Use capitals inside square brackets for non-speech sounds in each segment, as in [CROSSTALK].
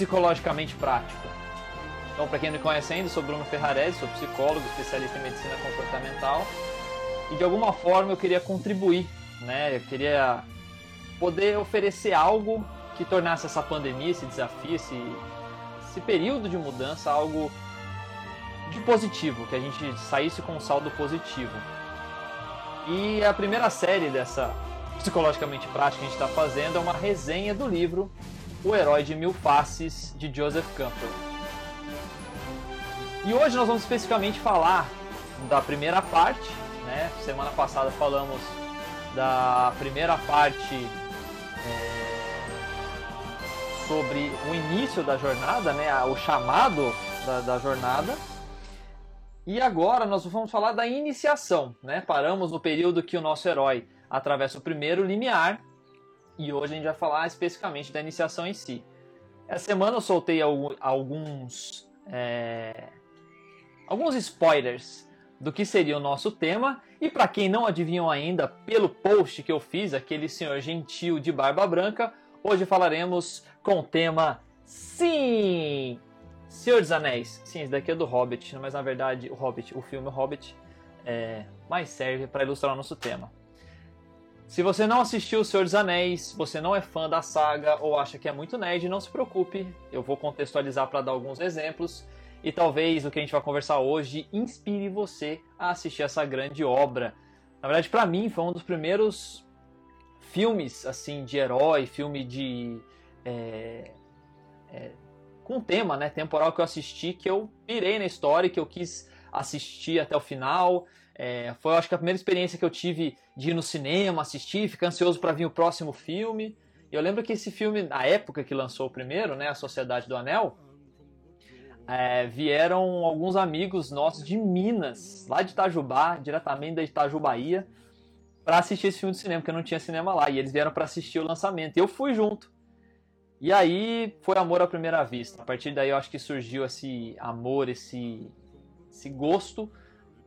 Psicologicamente Prático. Então, para quem não conhece ainda, sou Bruno Ferrarese, sou psicólogo, especialista em medicina comportamental e de alguma forma eu queria contribuir, né? Eu queria poder oferecer algo que tornasse essa pandemia, esse desafio, esse, esse período de mudança algo de positivo, que a gente saísse com um saldo positivo. E a primeira série dessa psicologicamente prática que a gente está fazendo é uma resenha do livro O Herói de Mil Faces, de Joseph Campbell. E hoje nós vamos especificamente falar da primeira parte, né? Semana passada falamos da primeira parte é, sobre o início da jornada, né? O chamado da, da jornada. E agora nós vamos falar da iniciação, né? Paramos no período que o nosso herói atravessa o primeiro limiar e hoje a gente vai falar especificamente da iniciação em si. Essa semana eu soltei alguns é, alguns spoilers do que seria o nosso tema e para quem não adivinhou ainda pelo post que eu fiz, aquele senhor gentil de barba branca, hoje falaremos com o tema Sim, Senhor dos Anéis. Sim, esse daqui é do Hobbit, mas na verdade o Hobbit, o filme Hobbit, é, mais serve para ilustrar o nosso tema. Se você não assistiu O Senhor dos Anéis, você não é fã da saga ou acha que é muito nerd, não se preocupe, eu vou contextualizar para dar alguns exemplos e talvez o que a gente vai conversar hoje inspire você a assistir essa grande obra. Na verdade, para mim foi um dos primeiros filmes assim de herói, filme de é, é, com tema, né, temporal que eu assisti, que eu pirei na história, que eu quis assistir até o final. É, foi, acho que a primeira experiência que eu tive de ir no cinema, assistir, ficar ansioso para vir o próximo filme. E eu lembro que esse filme, na época que lançou o primeiro, né, A Sociedade do Anel, é, vieram alguns amigos nossos de Minas, lá de Itajubá, diretamente da Itajubaía, para assistir esse filme de cinema, porque não tinha cinema lá. E eles vieram para assistir o lançamento. E eu fui junto. E aí foi amor à primeira vista. A partir daí eu acho que surgiu esse amor, esse, esse gosto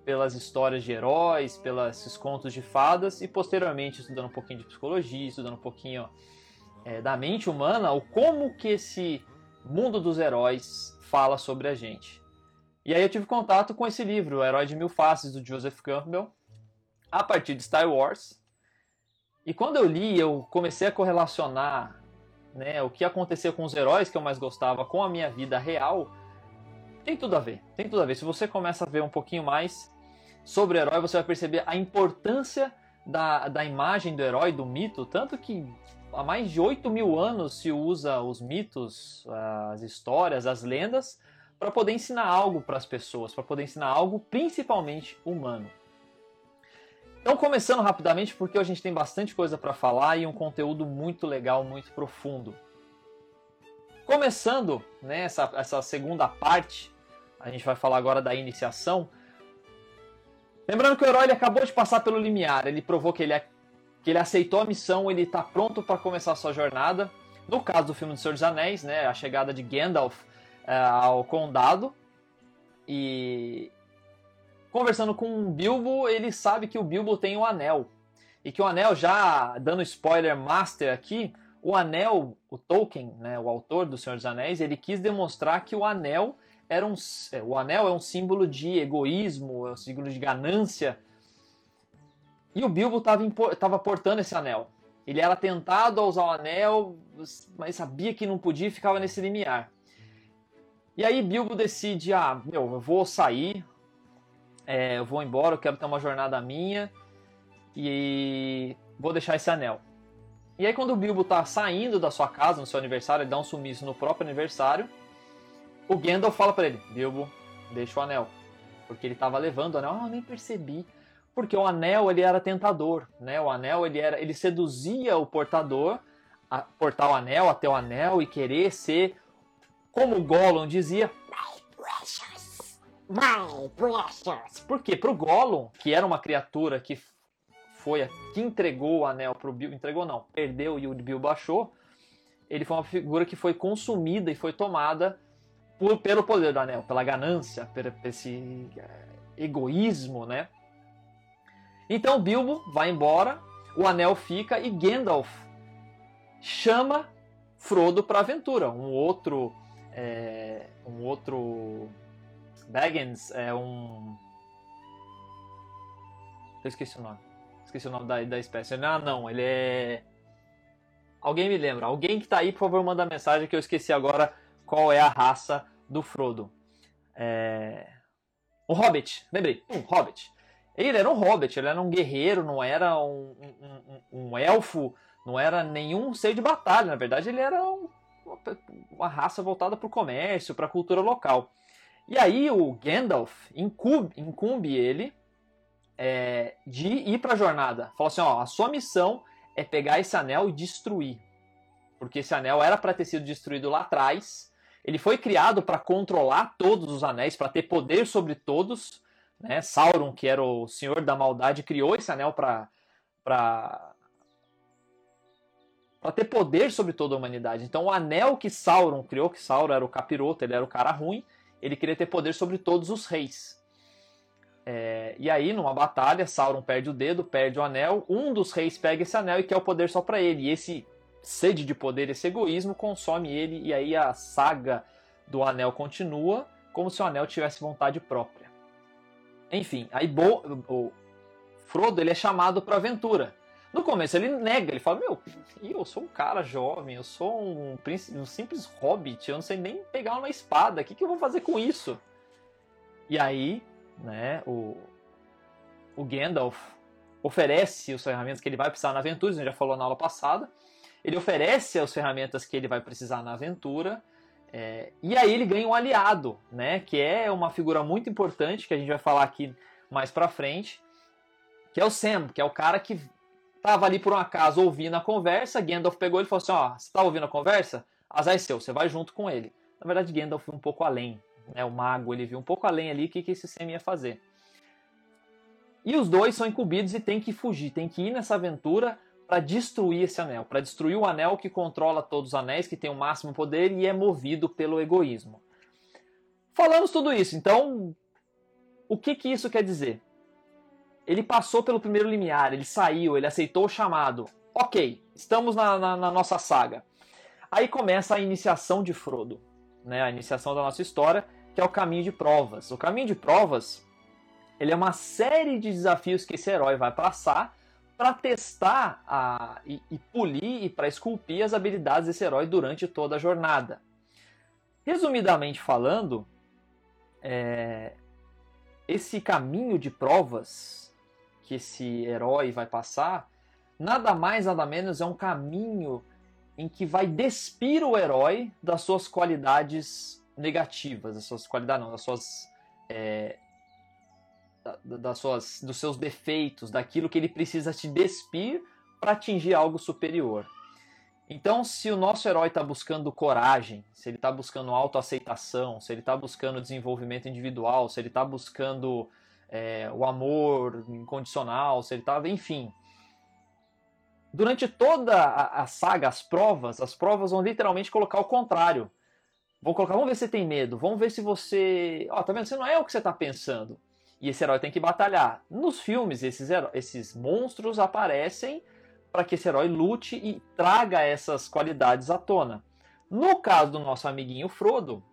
pelas histórias de heróis, pelos contos de fadas e posteriormente estudando um pouquinho de psicologia, estudando um pouquinho é, da mente humana, o como que esse mundo dos heróis fala sobre a gente. E aí eu tive contato com esse livro, O Herói de Mil Faces, do Joseph Campbell, a partir de Star Wars. E quando eu li, eu comecei a correlacionar né, o que acontecia com os heróis que eu mais gostava com a minha vida real, tem tudo a ver. Tem tudo a ver. Se você começa a ver um pouquinho mais sobre o herói, você vai perceber a importância da, da imagem do herói, do mito, tanto que há mais de 8 mil anos se usa os mitos, as histórias, as lendas, para poder ensinar algo para as pessoas, para poder ensinar algo principalmente humano. Então, começando rapidamente, porque a gente tem bastante coisa para falar e um conteúdo muito legal, muito profundo. Começando né, essa, essa segunda parte, a gente vai falar agora da iniciação. Lembrando que o herói acabou de passar pelo limiar, ele provou que ele, que ele aceitou a missão, ele está pronto para começar sua jornada. No caso do filme do Senhor dos Anéis, né, a chegada de Gandalf é, ao condado. E conversando com o Bilbo, ele sabe que o Bilbo tem o anel. E que o anel, já dando spoiler master aqui, o anel, o Tolkien, né, o autor do Senhor dos Anéis, ele quis demonstrar que o anel era um, é, o anel é um símbolo de egoísmo, é um símbolo de ganância. E o Bilbo estava portando esse anel. Ele era tentado a usar o anel, mas sabia que não podia e ficava nesse limiar. E aí Bilbo decide, ah, meu, eu vou sair, é, eu vou embora, eu quero ter uma jornada minha e vou deixar esse anel. E aí quando o Bilbo tá saindo da sua casa no seu aniversário, ele dá um sumiço no próprio aniversário, o Gandalf fala para ele, Bilbo, deixa o anel. Porque ele tava levando o anel, ah, eu nem percebi. Porque o anel ele era tentador, né? O anel ele era, ele seduzia o portador a portar o anel até o anel e querer ser como o Gollum dizia, My precious. Por quê? Pro Gollum, que era uma criatura que foi a que entregou o anel pro Bilbo, entregou não, perdeu e o Bilbo achou, ele foi uma figura que foi consumida e foi tomada por, pelo poder do anel, pela ganância, por esse é, egoísmo, né? Então Bilbo vai embora, o anel fica e Gandalf chama Frodo para aventura. Um outro, é, um outro Baggins é um, eu esqueci o nome. Esqueci o nome da, da espécie. Ah, não, ele é Alguém me lembra? Alguém que tá aí, por favor, manda mensagem que eu esqueci agora qual é a raça do Frodo. É... Um Hobbit, lembrei, um Hobbit. Ele era um Hobbit, ele era um guerreiro, não era um, um, um elfo, não era nenhum ser de batalha. Na verdade, ele era um, uma raça voltada para o comércio, para a cultura local. E aí o Gandalf incumbe, incumbe ele é, de ir para a jornada. Fala assim: ó, a sua missão é pegar esse anel e destruir. Porque esse anel era para ter sido destruído lá atrás. Ele foi criado para controlar todos os anéis, para ter poder sobre todos. Né? Sauron, que era o senhor da maldade, criou esse anel para para ter poder sobre toda a humanidade. Então, o anel que Sauron criou, que Sauron era o capiroto, ele era o cara ruim, ele queria ter poder sobre todos os reis. É, e aí, numa batalha, Sauron perde o dedo, perde o anel. Um dos reis pega esse anel e quer o poder só para ele. E esse sede de poder, esse egoísmo, consome ele. E aí a saga do anel continua como se o anel tivesse vontade própria. Enfim, aí Bo, o Frodo ele é chamado para aventura. No começo ele nega, ele fala: Meu, eu sou um cara jovem, eu sou um, um simples hobbit, eu não sei nem pegar uma espada, o que, que eu vou fazer com isso? E aí né, o, o Gandalf oferece as ferramentas que ele vai precisar na aventura, a gente já falou na aula passada. Ele oferece as ferramentas que ele vai precisar na aventura. É, e aí ele ganha um aliado, né, que é uma figura muito importante que a gente vai falar aqui mais pra frente, que é o Sam, que é o cara que tava ali por um acaso ouvindo a conversa. Gandalf pegou ele e falou assim: Ó, você tá ouvindo a conversa? Azar é seu, você vai junto com ele. Na verdade, Gandalf foi um pouco além né, o mago, ele viu um pouco além ali o que, que esse Sam ia fazer. E os dois são incumbidos e tem que fugir, tem que ir nessa aventura para destruir esse anel, para destruir o anel que controla todos os anéis, que tem o máximo poder e é movido pelo egoísmo. Falamos tudo isso, então o que, que isso quer dizer? Ele passou pelo primeiro limiar, ele saiu, ele aceitou o chamado. Ok, estamos na, na, na nossa saga. Aí começa a iniciação de Frodo né, a iniciação da nossa história, que é o caminho de provas. O caminho de provas ele é uma série de desafios que esse herói vai passar para testar a, e, e polir e para esculpir as habilidades desse herói durante toda a jornada. Resumidamente falando, é, esse caminho de provas que esse herói vai passar, nada mais nada menos é um caminho em que vai despir o herói das suas qualidades negativas, das suas qualidades não, das suas é, das suas dos seus defeitos, daquilo que ele precisa te despir para atingir algo superior. Então, se o nosso herói está buscando coragem, se ele está buscando autoaceitação, se ele está buscando desenvolvimento individual, se ele está buscando é, o amor incondicional, se ele está, enfim, durante toda a, saga, as provas, as provas vão literalmente colocar o contrário. Vão colocar, vamos ver se você tem medo, vamos ver se você. Ó, tá vendo? Você não é o que você tá pensando. E esse herói tem que batalhar. Nos filmes, esses, esses monstros aparecem para que esse herói lute e traga essas qualidades à tona. No caso do nosso amiguinho Frodo,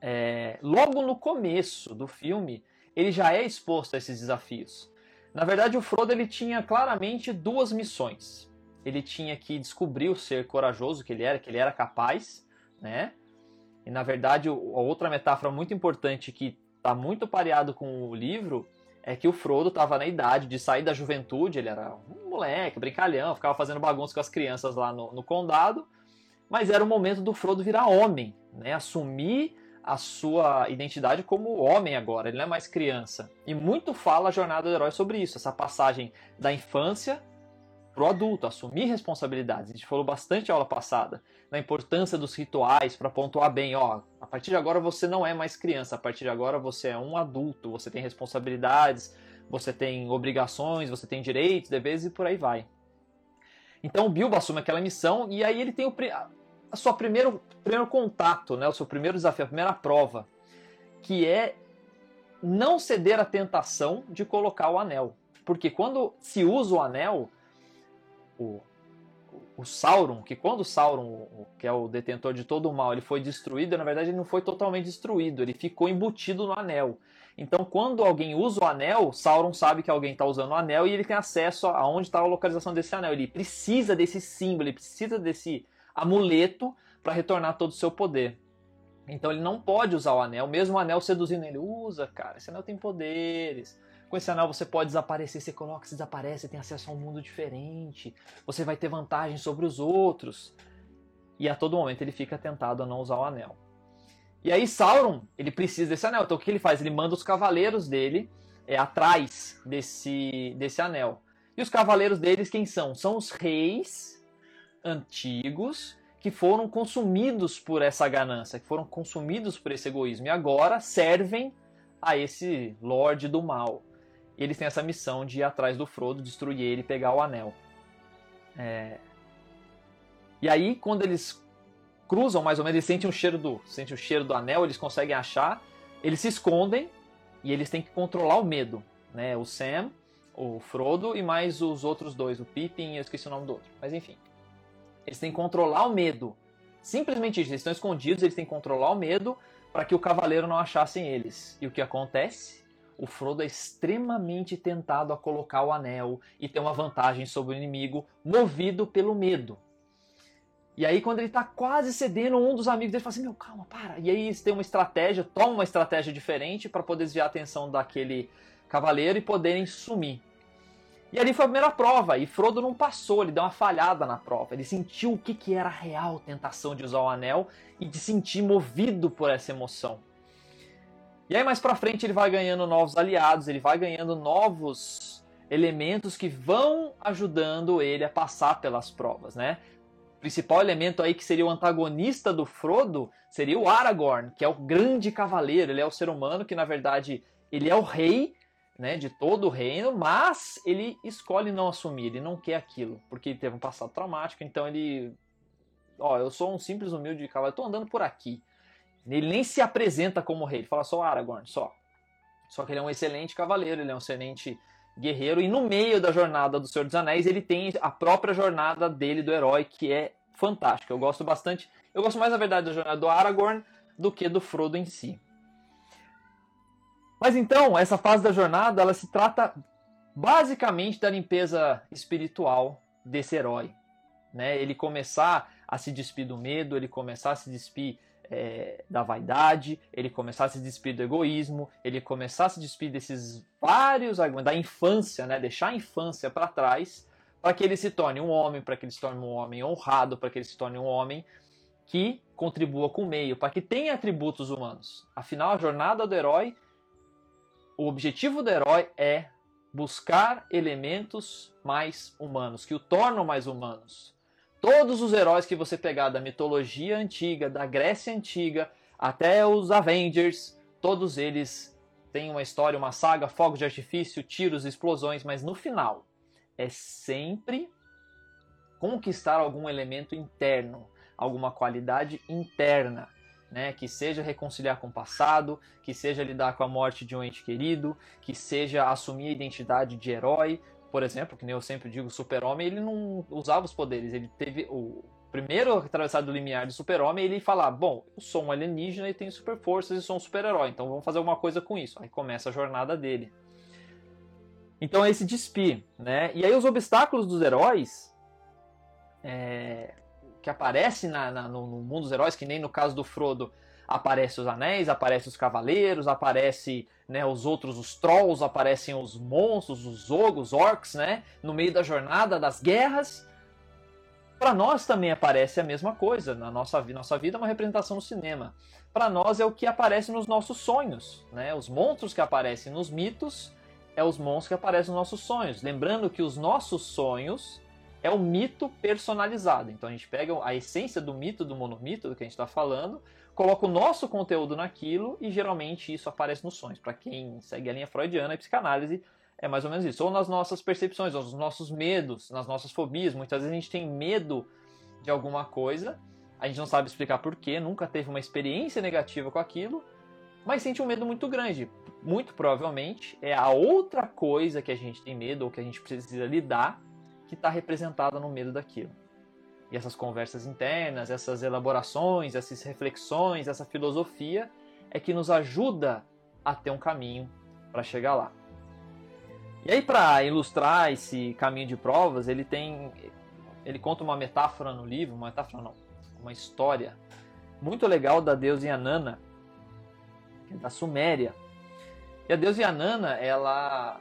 é, logo no começo do filme, ele já é exposto a esses desafios. Na verdade, o Frodo ele tinha claramente duas missões. Ele tinha que descobrir o ser corajoso que ele era, que ele era capaz, né? E na verdade, a outra metáfora muito importante que está muito pareado com o livro é que o Frodo estava na idade de sair da juventude, ele era um moleque, brincalhão, ficava fazendo bagunça com as crianças lá no, no condado, mas era o momento do Frodo virar homem, né? Assumir a sua identidade como homem agora, ele não é mais criança. E muito fala a jornada do herói sobre isso, essa passagem da infância pro adulto, assumir responsabilidades. A gente falou bastante a aula passada na importância dos rituais para pontuar bem, ó, a partir de agora você não é mais criança, a partir de agora você é um adulto, você tem responsabilidades, você tem obrigações, você tem direitos, deveres e por aí vai. Então o Bilbo assume aquela missão e aí ele tem o, a sua primeiro, primeiro contato, né, o seu primeiro desafio, a primeira prova, que é não ceder à tentação de colocar o anel. Porque quando se usa o anel, o, o Sauron, que quando o Sauron, que é o detentor de todo o mal, ele foi destruído, na verdade ele não foi totalmente destruído, ele ficou embutido no anel. Então, quando alguém usa o anel, Sauron sabe que alguém está usando o anel e ele tem acesso a onde está a localização desse anel. Ele precisa desse símbolo, ele precisa desse amuleto para retornar todo o seu poder. Então ele não pode usar o anel, mesmo o anel seduzindo ele. Usa, cara, esse anel tem poderes. Com esse anel você pode desaparecer, você coloca, você desaparece, tem acesso a um mundo diferente. Você vai ter vantagem sobre os outros. E a todo momento ele fica tentado a não usar o anel. E aí Sauron, ele precisa desse anel. Então o que ele faz? Ele manda os cavaleiros dele é, atrás desse, desse anel. E os cavaleiros deles quem são? São os reis antigos que foram consumidos por essa ganância, que foram consumidos por esse egoísmo e agora servem a esse Lorde do Mal eles têm essa missão de ir atrás do Frodo, destruir ele e pegar o anel. É... E aí, quando eles cruzam, mais ou menos, eles sentem o cheiro do, sentem o cheiro do anel, eles conseguem achar, eles se escondem e eles têm que controlar o medo. Né? O Sam, o Frodo e mais os outros dois, o Pippin e eu esqueci o nome do outro. Mas enfim. Eles têm que controlar o medo. Simplesmente isso, eles estão escondidos, eles têm que controlar o medo para que o cavaleiro não achasse eles. E o que acontece? O Frodo é extremamente tentado a colocar o anel e ter uma vantagem sobre o inimigo, movido pelo medo. E aí, quando ele está quase cedendo, um dos amigos dele fala assim: Meu, calma, para. E aí, eles têm uma estratégia, tomam uma estratégia diferente para poder desviar a atenção daquele cavaleiro e poderem sumir. E ali foi a primeira prova, e Frodo não passou, ele deu uma falhada na prova. Ele sentiu o que, que era a real tentação de usar o anel e de sentir movido por essa emoção. E aí mais para frente ele vai ganhando novos aliados, ele vai ganhando novos elementos que vão ajudando ele a passar pelas provas, né? O principal elemento aí que seria o antagonista do Frodo seria o Aragorn, que é o grande cavaleiro, ele é o ser humano que na verdade ele é o rei, né, de todo o reino, mas ele escolhe não assumir, ele não quer aquilo, porque ele teve um passado traumático, então ele ó, eu sou um simples humilde cavaleiro, tô andando por aqui. Ele nem se apresenta como rei, ele fala só Aragorn, só. Só que ele é um excelente cavaleiro, ele é um excelente guerreiro, e no meio da jornada do Senhor dos Anéis, ele tem a própria jornada dele, do herói, que é fantástica. Eu gosto bastante. Eu gosto mais, na verdade, da jornada do Aragorn do que do Frodo em si. Mas então, essa fase da jornada, ela se trata basicamente da limpeza espiritual desse herói. Né? Ele começar a se despir do medo, ele começar a se despir é, da vaidade, ele começar a se despir do egoísmo, ele começar a se despir desses vários argumentos, da infância, né? deixar a infância para trás, para que ele se torne um homem, para que ele se torne um homem honrado, para que ele se torne um homem que contribua com o meio, para que tenha atributos humanos. Afinal, a jornada do herói, o objetivo do herói é buscar elementos mais humanos, que o tornam mais humanos. Todos os heróis que você pegar da mitologia antiga, da Grécia antiga, até os Avengers, todos eles têm uma história, uma saga, fogos de artifício, tiros, explosões, mas no final é sempre conquistar algum elemento interno, alguma qualidade interna, né? Que seja reconciliar com o passado, que seja lidar com a morte de um ente querido, que seja assumir a identidade de herói, por exemplo, que nem eu sempre digo, Super-Homem, ele não usava os poderes. Ele teve o primeiro atravessado do limiar de Super-Homem, ele fala: "Bom, eu sou um alienígena e tenho super forças e sou um super-herói, então vamos fazer alguma coisa com isso". Aí começa a jornada dele. Então é esse despir, né? E aí os obstáculos dos heróis é, que aparecem na, na, no, no mundo dos heróis, que nem no caso do Frodo, aparece os anéis, aparece os cavaleiros, aparece né, os outros, os trolls, aparecem os monstros, os ogros, os orcs, né, no meio da jornada das guerras. Para nós também aparece a mesma coisa. Na nossa, nossa vida é uma representação no cinema. Para nós é o que aparece nos nossos sonhos. Né? Os monstros que aparecem nos mitos é os monstros que aparecem nos nossos sonhos. Lembrando que os nossos sonhos é o mito personalizado. Então a gente pega a essência do mito, do monomito, do que a gente está falando, coloca o nosso conteúdo naquilo e geralmente isso aparece nos sonhos. Para quem segue a linha freudiana e psicanálise, é mais ou menos isso. Ou nas nossas percepções, nos nossos medos, nas nossas fobias. Muitas vezes a gente tem medo de alguma coisa, a gente não sabe explicar porquê, nunca teve uma experiência negativa com aquilo, mas sente um medo muito grande. Muito provavelmente é a outra coisa que a gente tem medo ou que a gente precisa lidar que está representada no medo daquilo. E essas conversas internas, essas elaborações, essas reflexões, essa filosofia é que nos ajuda a ter um caminho para chegar lá. E aí para ilustrar esse caminho de provas, ele tem ele conta uma metáfora no livro, uma metáfora não, uma história muito legal da deusa Yanana, é da Suméria. E a deusa Yanana, ela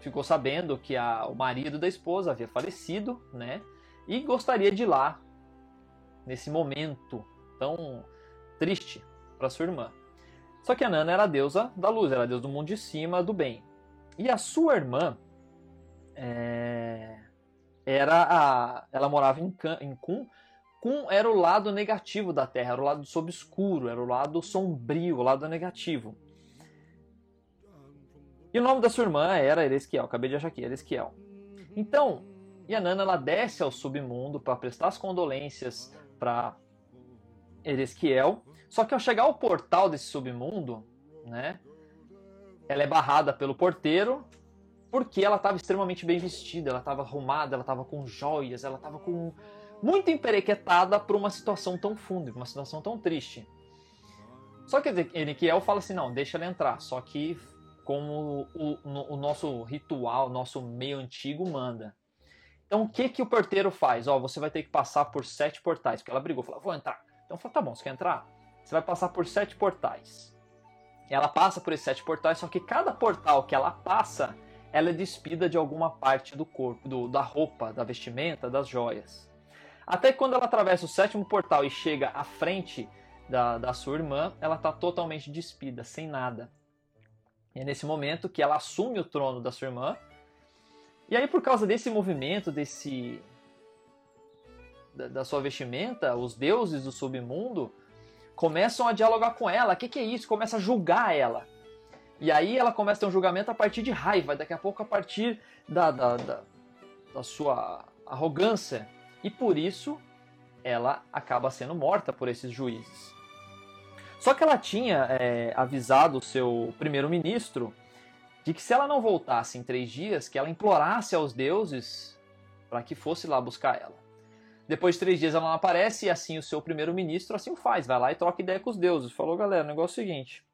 ficou sabendo que a, o marido da esposa havia falecido, né? E gostaria de ir lá nesse momento tão triste para sua irmã. Só que a Nana era a deusa da luz, era a deusa do mundo de cima, do bem. E a sua irmã é, era a, ela morava em, em Kun. Kun era o lado negativo da Terra, era o lado obscuro, era o lado sombrio, o lado negativo. E o nome da sua irmã era Eresquiel, acabei de achar aqui, Eresquiel. Então, Yanana ela desce ao submundo para prestar as condolências para Eresquiel. Só que ao chegar ao portal desse submundo, né, ela é barrada pelo porteiro porque ela estava extremamente bem vestida, ela estava arrumada, ela estava com joias, ela estava com muito emperequetada para uma situação tão funda, uma situação tão triste. Só que Ezequiel fala assim, não, deixa ela entrar. Só que como o, o, o nosso ritual, nosso meio antigo manda. Então o que que o porteiro faz? Ó, você vai ter que passar por sete portais, porque ela brigou, falou, vou entrar. Então fala, tá bom, você quer entrar? Você vai passar por sete portais. Ela passa por esses sete portais, só que cada portal que ela passa, ela é despida de alguma parte do corpo, do, da roupa, da vestimenta, das joias. Até quando ela atravessa o sétimo portal e chega à frente da, da sua irmã, ela está totalmente despida, sem nada. E é nesse momento que ela assume o trono da sua irmã. E aí, por causa desse movimento, desse da, da sua vestimenta, os deuses do submundo começam a dialogar com ela. O que, que é isso? Começa a julgar ela. E aí ela começa a ter um julgamento a partir de raiva, daqui a pouco a partir da, da, da, da sua arrogância. E por isso ela acaba sendo morta por esses juízes. Só que ela tinha é, avisado o seu primeiro-ministro de que se ela não voltasse em três dias, que ela implorasse aos deuses para que fosse lá buscar ela. Depois de três dias ela não aparece e assim o seu primeiro-ministro assim o faz, vai lá e troca ideia com os deuses. Falou, galera, o negócio é o seguinte.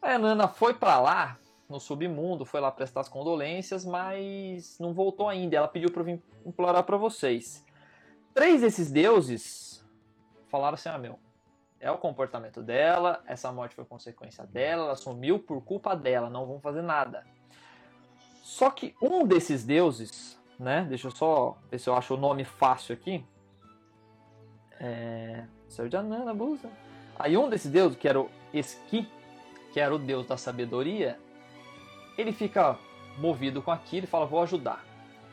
A Nana foi para lá, no submundo, foi lá prestar as condolências, mas não voltou ainda. Ela pediu para vir implorar para vocês. Três desses deuses falaram assim: ah, meu, é o comportamento dela, essa morte foi consequência dela, ela sumiu por culpa dela, não vão fazer nada. Só que um desses deuses né? Deixa eu só ver se eu acho o nome fácil aqui. É... Serjanana. Aí um desses deuses, que era o Esqui, que era o deus da sabedoria, ele fica movido com aquilo e fala: Vou ajudar.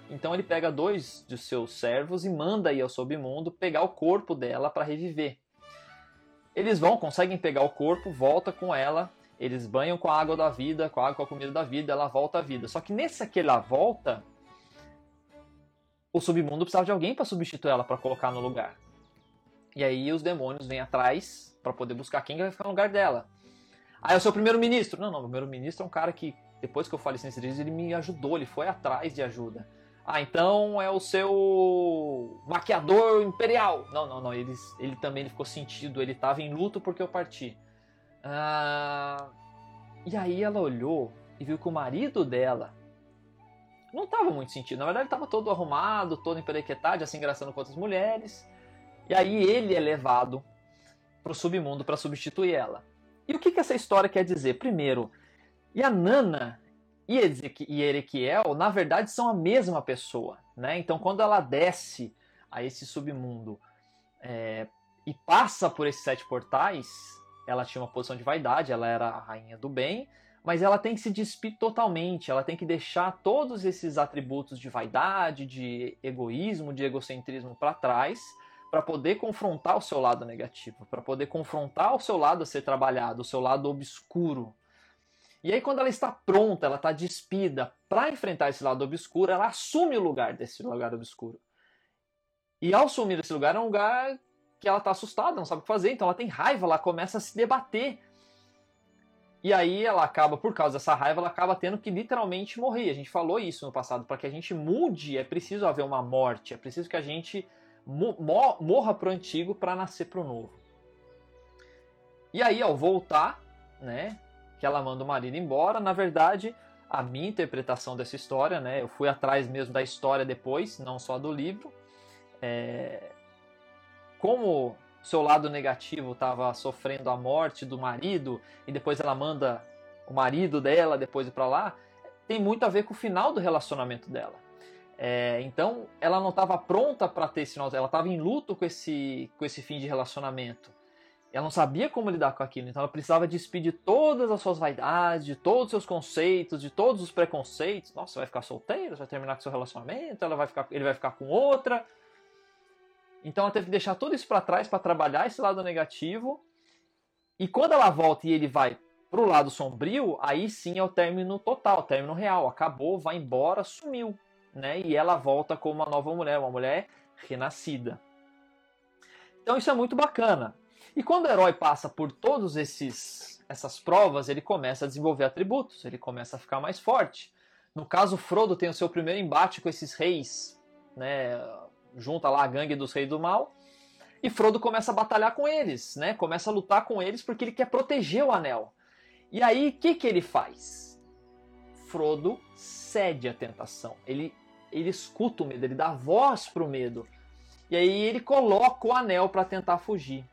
Então ele pega dois de seus servos e manda ir ao submundo pegar o corpo dela para reviver. Eles vão, conseguem pegar o corpo, volta com ela, eles banham com a água da vida, com a água com a comida da vida, ela volta à vida. Só que nesse que ela volta, o submundo precisava de alguém para substituir ela, para colocar no lugar. E aí os demônios vêm atrás para poder buscar quem vai ficar no lugar dela. Aí é o seu primeiro-ministro. Não, não, o primeiro-ministro é um cara que, depois que eu nesse vídeo, ele me ajudou, ele foi atrás de ajuda. Ah, então é o seu maquiador imperial. Não, não, não, ele, ele também ele ficou sentido, ele estava em luto porque eu parti. Ah, e aí ela olhou e viu que o marido dela não estava muito sentido. Na verdade, ele estava todo arrumado, todo emperequetado, assim, engraçando com outras mulheres. E aí ele é levado para o submundo para substituir ela. E o que, que essa história quer dizer? Primeiro, Yanana e Erequiel, na verdade, são a mesma pessoa. Né? Então, quando ela desce a esse submundo é, e passa por esses sete portais, ela tinha uma posição de vaidade, ela era a rainha do bem, mas ela tem que se despir totalmente, ela tem que deixar todos esses atributos de vaidade, de egoísmo, de egocentrismo para trás, para poder confrontar o seu lado negativo, para poder confrontar o seu lado a ser trabalhado, o seu lado obscuro. E aí, quando ela está pronta, ela está despida para enfrentar esse lado obscuro, ela assume o lugar desse lugar obscuro. E ao assumir esse lugar, é um lugar que ela está assustada, não sabe o que fazer, então ela tem raiva, ela começa a se debater E aí ela acaba, por causa dessa raiva, ela acaba tendo que literalmente morrer. A gente falou isso no passado. Para que a gente mude, é preciso haver uma morte. É preciso que a gente morra pro antigo para nascer pro novo. E aí, ao voltar, né, que ela manda o marido embora, na verdade, a minha interpretação dessa história, né, eu fui atrás mesmo da história depois, não só do livro. É... Como seu lado negativo estava sofrendo a morte do marido e depois ela manda o marido dela depois ir para lá, tem muito a ver com o final do relacionamento dela. É, então ela não estava pronta para ter esse ela estava em luto com esse, com esse fim de relacionamento. Ela não sabia como lidar com aquilo, então ela precisava despedir todas as suas vaidades, de todos os seus conceitos, de todos os preconceitos. Nossa, vai ficar solteira, vai terminar com seu relacionamento, ela vai ficar, ele vai ficar com outra. Então ela teve que deixar tudo isso para trás para trabalhar esse lado negativo. E quando ela volta e ele vai pro lado sombrio, aí sim é o término total, o término real. Acabou, vai embora, sumiu. Né? E ela volta como uma nova mulher, uma mulher renascida. Então isso é muito bacana. E quando o herói passa por todos esses essas provas, ele começa a desenvolver atributos, ele começa a ficar mais forte. No caso, Frodo tem o seu primeiro embate com esses reis, né? junta lá a gangue dos reis do mal. E Frodo começa a batalhar com eles, né? Começa a lutar com eles porque ele quer proteger o anel. E aí, o que, que ele faz? Frodo cede à tentação. Ele, ele escuta o medo, ele dá voz pro medo. E aí ele coloca o anel para tentar fugir.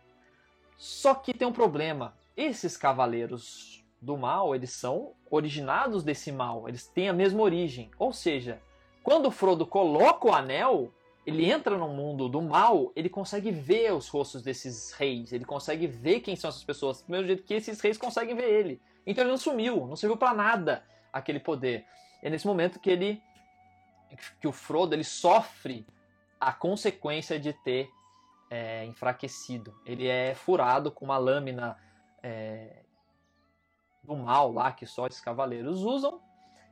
Só que tem um problema. Esses cavaleiros do mal, eles são originados desse mal. Eles têm a mesma origem. Ou seja, quando Frodo coloca o anel, ele entra no mundo do mal, ele consegue ver os rostos desses reis, ele consegue ver quem são essas pessoas, do mesmo jeito que esses reis conseguem ver ele. Então ele não sumiu, não serviu para nada aquele poder. É nesse momento que ele que o Frodo ele sofre a consequência de ter é, enfraquecido. Ele é furado com uma lâmina é, do mal lá que só esses cavaleiros usam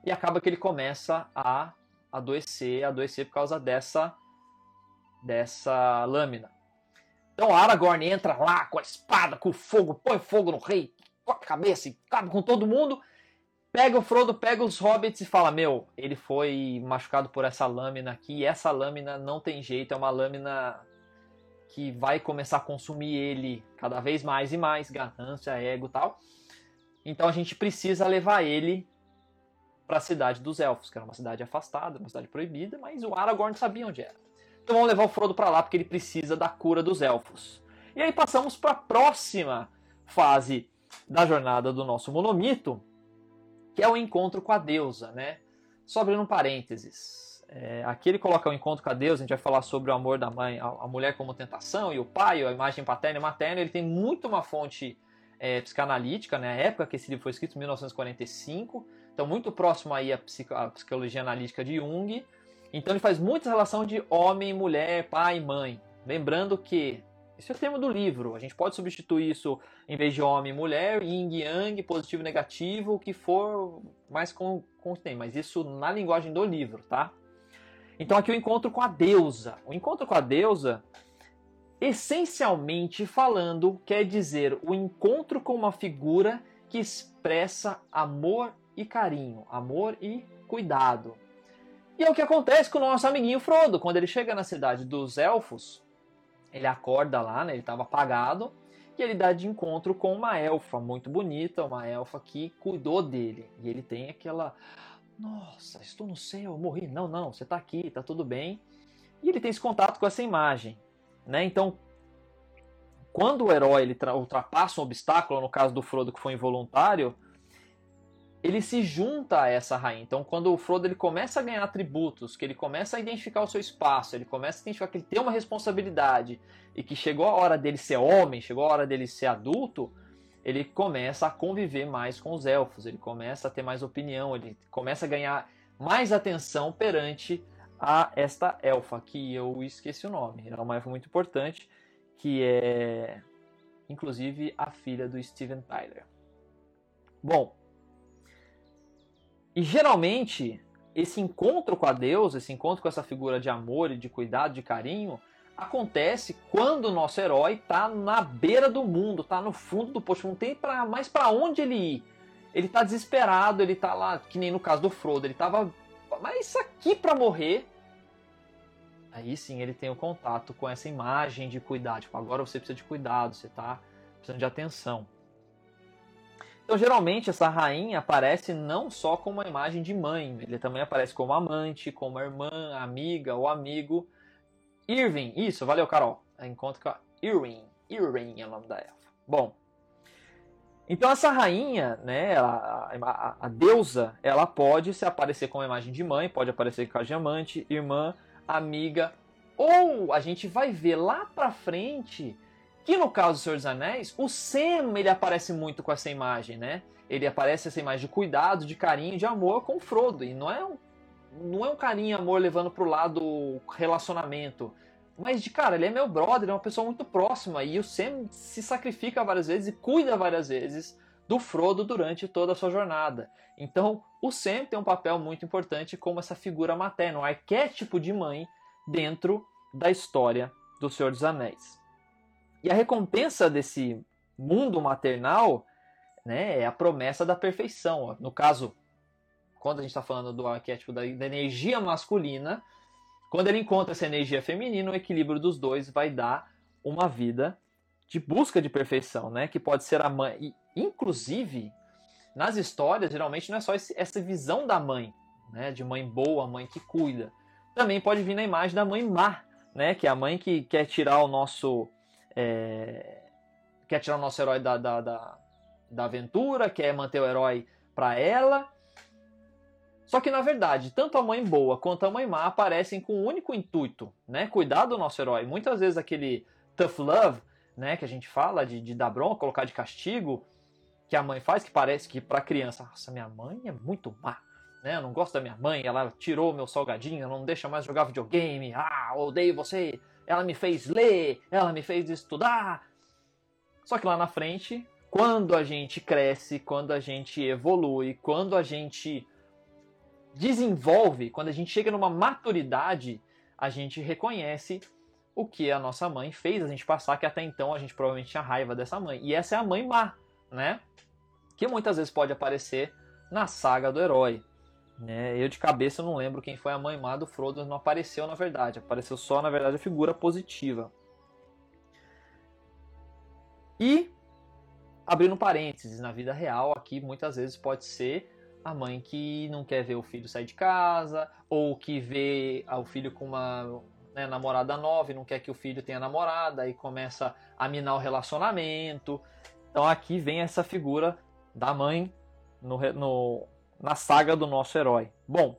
e acaba que ele começa a adoecer, adoecer por causa dessa dessa lâmina. Então Aragorn entra lá com a espada, com o fogo, põe fogo no rei, corta a cabeça e acaba com todo mundo. Pega o Frodo, pega os hobbits e fala: Meu, ele foi machucado por essa lâmina aqui, e essa lâmina não tem jeito, é uma lâmina que vai começar a consumir ele cada vez mais e mais, ganância, ego tal. Então a gente precisa levar ele para a cidade dos elfos, que era uma cidade afastada, uma cidade proibida, mas o Aragorn sabia onde era. Então vamos levar o Frodo para lá porque ele precisa da cura dos elfos. E aí passamos para a próxima fase da jornada do nosso monomito, que é o encontro com a deusa, né? Só abrindo um parênteses. É, aqui ele coloca o encontro com a deusa, a gente vai falar sobre o amor da mãe, a, a mulher como tentação, e o pai, a imagem paterna e materna. Ele tem muito uma fonte é, psicanalítica, né? Época que esse livro foi escrito, 1945. Então, muito próximo aí à, à psicologia analítica de Jung. Então ele faz muita relação de homem, mulher, pai e mãe. Lembrando que esse é o tema do livro. A gente pode substituir isso em vez de homem e mulher, yin yang, positivo e negativo, o que for mais com, com tem, mas isso na linguagem do livro, tá? Então aqui o encontro com a deusa. O encontro com a deusa, essencialmente falando, quer dizer o encontro com uma figura que expressa amor e carinho, amor e cuidado. E é o que acontece com o nosso amiguinho Frodo. Quando ele chega na cidade dos elfos, ele acorda lá, né? Ele estava apagado. E ele dá de encontro com uma elfa muito bonita, uma elfa que cuidou dele. E ele tem aquela. Nossa, estou no céu, morri. Não, não, você está aqui, está tudo bem. E ele tem esse contato com essa imagem. Né? Então, quando o herói ele ultrapassa um obstáculo, no caso do Frodo que foi involuntário, ele se junta a essa rainha. Então, quando o Frodo ele começa a ganhar atributos, que ele começa a identificar o seu espaço, ele começa a identificar que ele tem uma responsabilidade e que chegou a hora dele ser homem, chegou a hora dele ser adulto, ele começa a conviver mais com os elfos, ele começa a ter mais opinião, ele começa a ganhar mais atenção perante a esta elfa, que eu esqueci o nome. Ela é uma elfa muito importante, que é inclusive a filha do Steven Tyler. Bom, e geralmente, esse encontro com a deusa, esse encontro com essa figura de amor e de cuidado, de carinho, acontece quando o nosso herói está na beira do mundo, está no fundo do poço, não tem pra, mais para onde ele ir. ele tá desesperado, ele tá lá, que nem no caso do Frodo, ele tava, mas aqui para morrer. Aí sim ele tem o contato com essa imagem de cuidado. Tipo, agora você precisa de cuidado, você tá precisando de atenção. Então, geralmente, essa rainha aparece não só como uma imagem de mãe, ele também aparece como amante, como irmã, amiga ou amigo. Irving, isso, valeu, Carol. Encontro com a Irving. Irving é o nome da elfa. Bom, então essa rainha, né, a, a, a, deusa, ela pode se aparecer com a imagem de mãe, pode aparecer com a diamante, irmã, amiga, ou a gente vai ver lá pra frente que no caso do Senhor dos Anéis, o Sam ele aparece muito com essa imagem, né? Ele aparece essa imagem de cuidado, de carinho, de amor com o Frodo. E não é um, não é um carinho amor levando pro lado relacionamento. Mas de cara, ele é meu brother, é uma pessoa muito próxima. E o Sam se sacrifica várias vezes e cuida várias vezes do Frodo durante toda a sua jornada. Então, o Sam tem um papel muito importante como essa figura materna, um arquétipo de mãe dentro da história do Senhor dos Anéis. E a recompensa desse mundo maternal né, é a promessa da perfeição. No caso, quando a gente está falando do arquétipo da, da, energia masculina, quando ele encontra essa energia feminina, o equilíbrio dos dois vai dar uma vida de busca de perfeição, né? Que pode ser a mãe. E, inclusive, nas histórias, geralmente não é só esse, essa visão da mãe, né? De mãe boa, mãe que cuida. Também pode vir na imagem da mãe má, né? Que é a mãe que quer tirar o nosso é, quer tirar o nosso herói da, da, da, da aventura, quer manter o herói para ela. Só que na verdade, tanto a mãe boa quanto a mãe má aparecem com um único intuito, né? Cuidar do nosso herói. Muitas vezes aquele tough love, né, que a gente fala de, de dar bronca, colocar de castigo, que a mãe faz, que parece que pra criança, nossa, minha mãe é muito má, né? Eu não gosto da minha mãe, ela tirou meu salgadinho, não deixa mais jogar videogame, ah, odeio você, ela me fez ler, ela me fez estudar. Só que lá na frente, quando a gente cresce, quando a gente evolui, quando a gente desenvolve, quando a gente chega numa maturidade, a gente reconhece o que a nossa mãe fez a gente passar, que até então a gente provavelmente tinha raiva dessa mãe. E essa é a mãe má, né? Que muitas vezes pode aparecer na saga do herói. Né? Eu de cabeça não lembro quem foi a mãe má do Frodo, não apareceu na verdade, apareceu só na verdade a figura positiva. E abrindo parênteses, na vida real aqui muitas vezes pode ser a mãe que não quer ver o filho sair de casa, ou que vê o filho com uma né, namorada nova e não quer que o filho tenha namorada e começa a minar o relacionamento. Então aqui vem essa figura da mãe no, no na saga do nosso herói. Bom,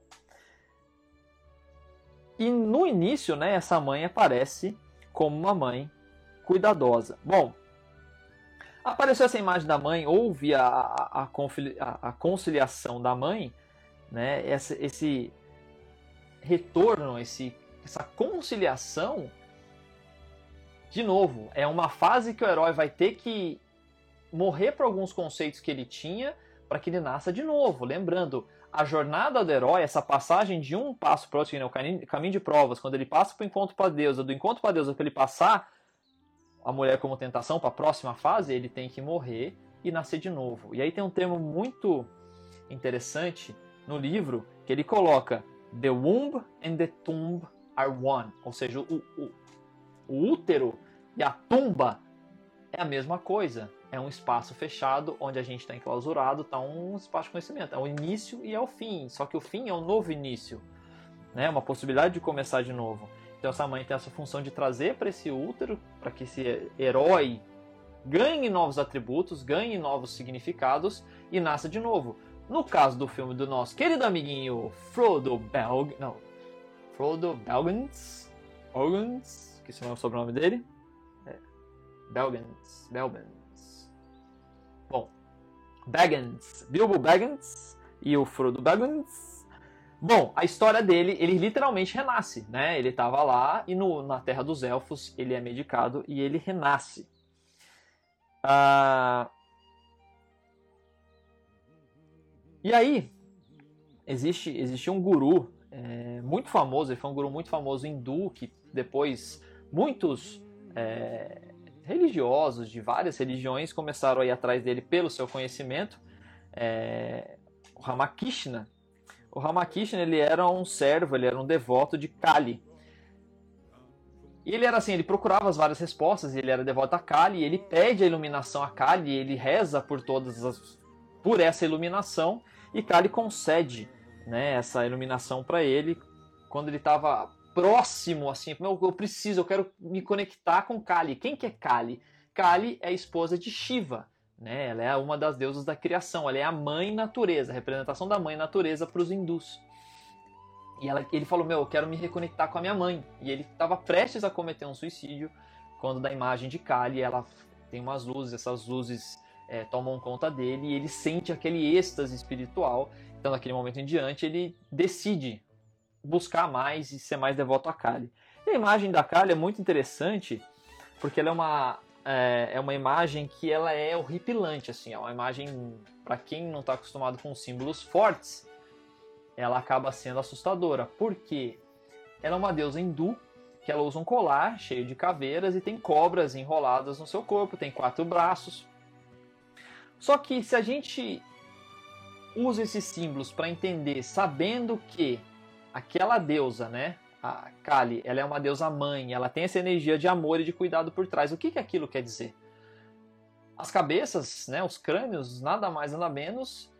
e no início, né, essa mãe aparece como uma mãe cuidadosa. Bom, apareceu essa imagem da mãe, houve a, a, a, a conciliação da mãe, né, esse, retorno, esse, essa conciliação, de novo, é uma fase que o herói vai ter que morrer para alguns conceitos que ele tinha para que ele nasça de novo. Lembrando, a jornada do herói, essa passagem de um passo para outro, o caminho de provas, quando ele passa para o encontro para Deus, do encontro para Deus, para ele passar a mulher como tentação para a próxima fase, ele tem que morrer e nascer de novo. E aí tem um termo muito interessante no livro que ele coloca: The womb and the tomb are one. Ou seja, o, o, o útero e a tumba é a mesma coisa é um espaço fechado onde a gente está enclausurado, está um espaço de conhecimento. É o início e é o fim. Só que o fim é um novo início, né? Uma possibilidade de começar de novo. Então essa mãe tem essa função de trazer para esse útero, para que esse herói ganhe novos atributos, ganhe novos significados e nasça de novo. No caso do filme do nosso querido amiguinho Frodo Belg, não, Frodo Belgans, Organs, que não é o sobrenome dele, é. Belgans, Belgans. Bom, Baggins, Bilbo Baggins e o Frodo Baggins. Bom, a história dele, ele literalmente renasce, né? Ele estava lá e no, na Terra dos Elfos ele é medicado e ele renasce. Ah... E aí, existe, existe um guru é, muito famoso, ele foi um guru muito famoso hindu, que depois muitos é, religiosos de várias religiões começaram a ir atrás dele pelo seu conhecimento, é, o Ramakrishna. O Ramakrishna ele era um servo, ele era um devoto de Kali. E ele era assim, ele procurava as várias respostas, ele era devoto a Kali, ele pede a iluminação a Kali, ele reza por todas as por essa iluminação e Kali concede, né, essa iluminação para ele quando ele estava próximo assim, meu, eu preciso, eu quero me conectar com Kali. Quem que é Kali? Kali é a esposa de Shiva, né? Ela é uma das deusas da criação, ela é a mãe natureza, a representação da mãe natureza para os hindus. E ela, ele falou: Meu, eu quero me reconectar com a minha mãe. E ele estava prestes a cometer um suicídio quando, da imagem de Kali, ela tem umas luzes, essas luzes é, tomam conta dele e ele sente aquele êxtase espiritual. Então, naquele momento em diante, ele decide buscar mais e ser mais devoto a Kali. E a imagem da Kali é muito interessante porque ela é uma é, é uma imagem que ela é horripilante, assim, é uma imagem para quem não está acostumado com símbolos fortes, ela acaba sendo assustadora, porque ela é uma deusa hindu que ela usa um colar cheio de caveiras e tem cobras enroladas no seu corpo, tem quatro braços. Só que se a gente usa esses símbolos para entender, sabendo que aquela deusa, né, a Kali, ela é uma deusa mãe, ela tem essa energia de amor e de cuidado por trás. O que, que aquilo quer dizer? As cabeças, né, os crânios, nada mais nada menos,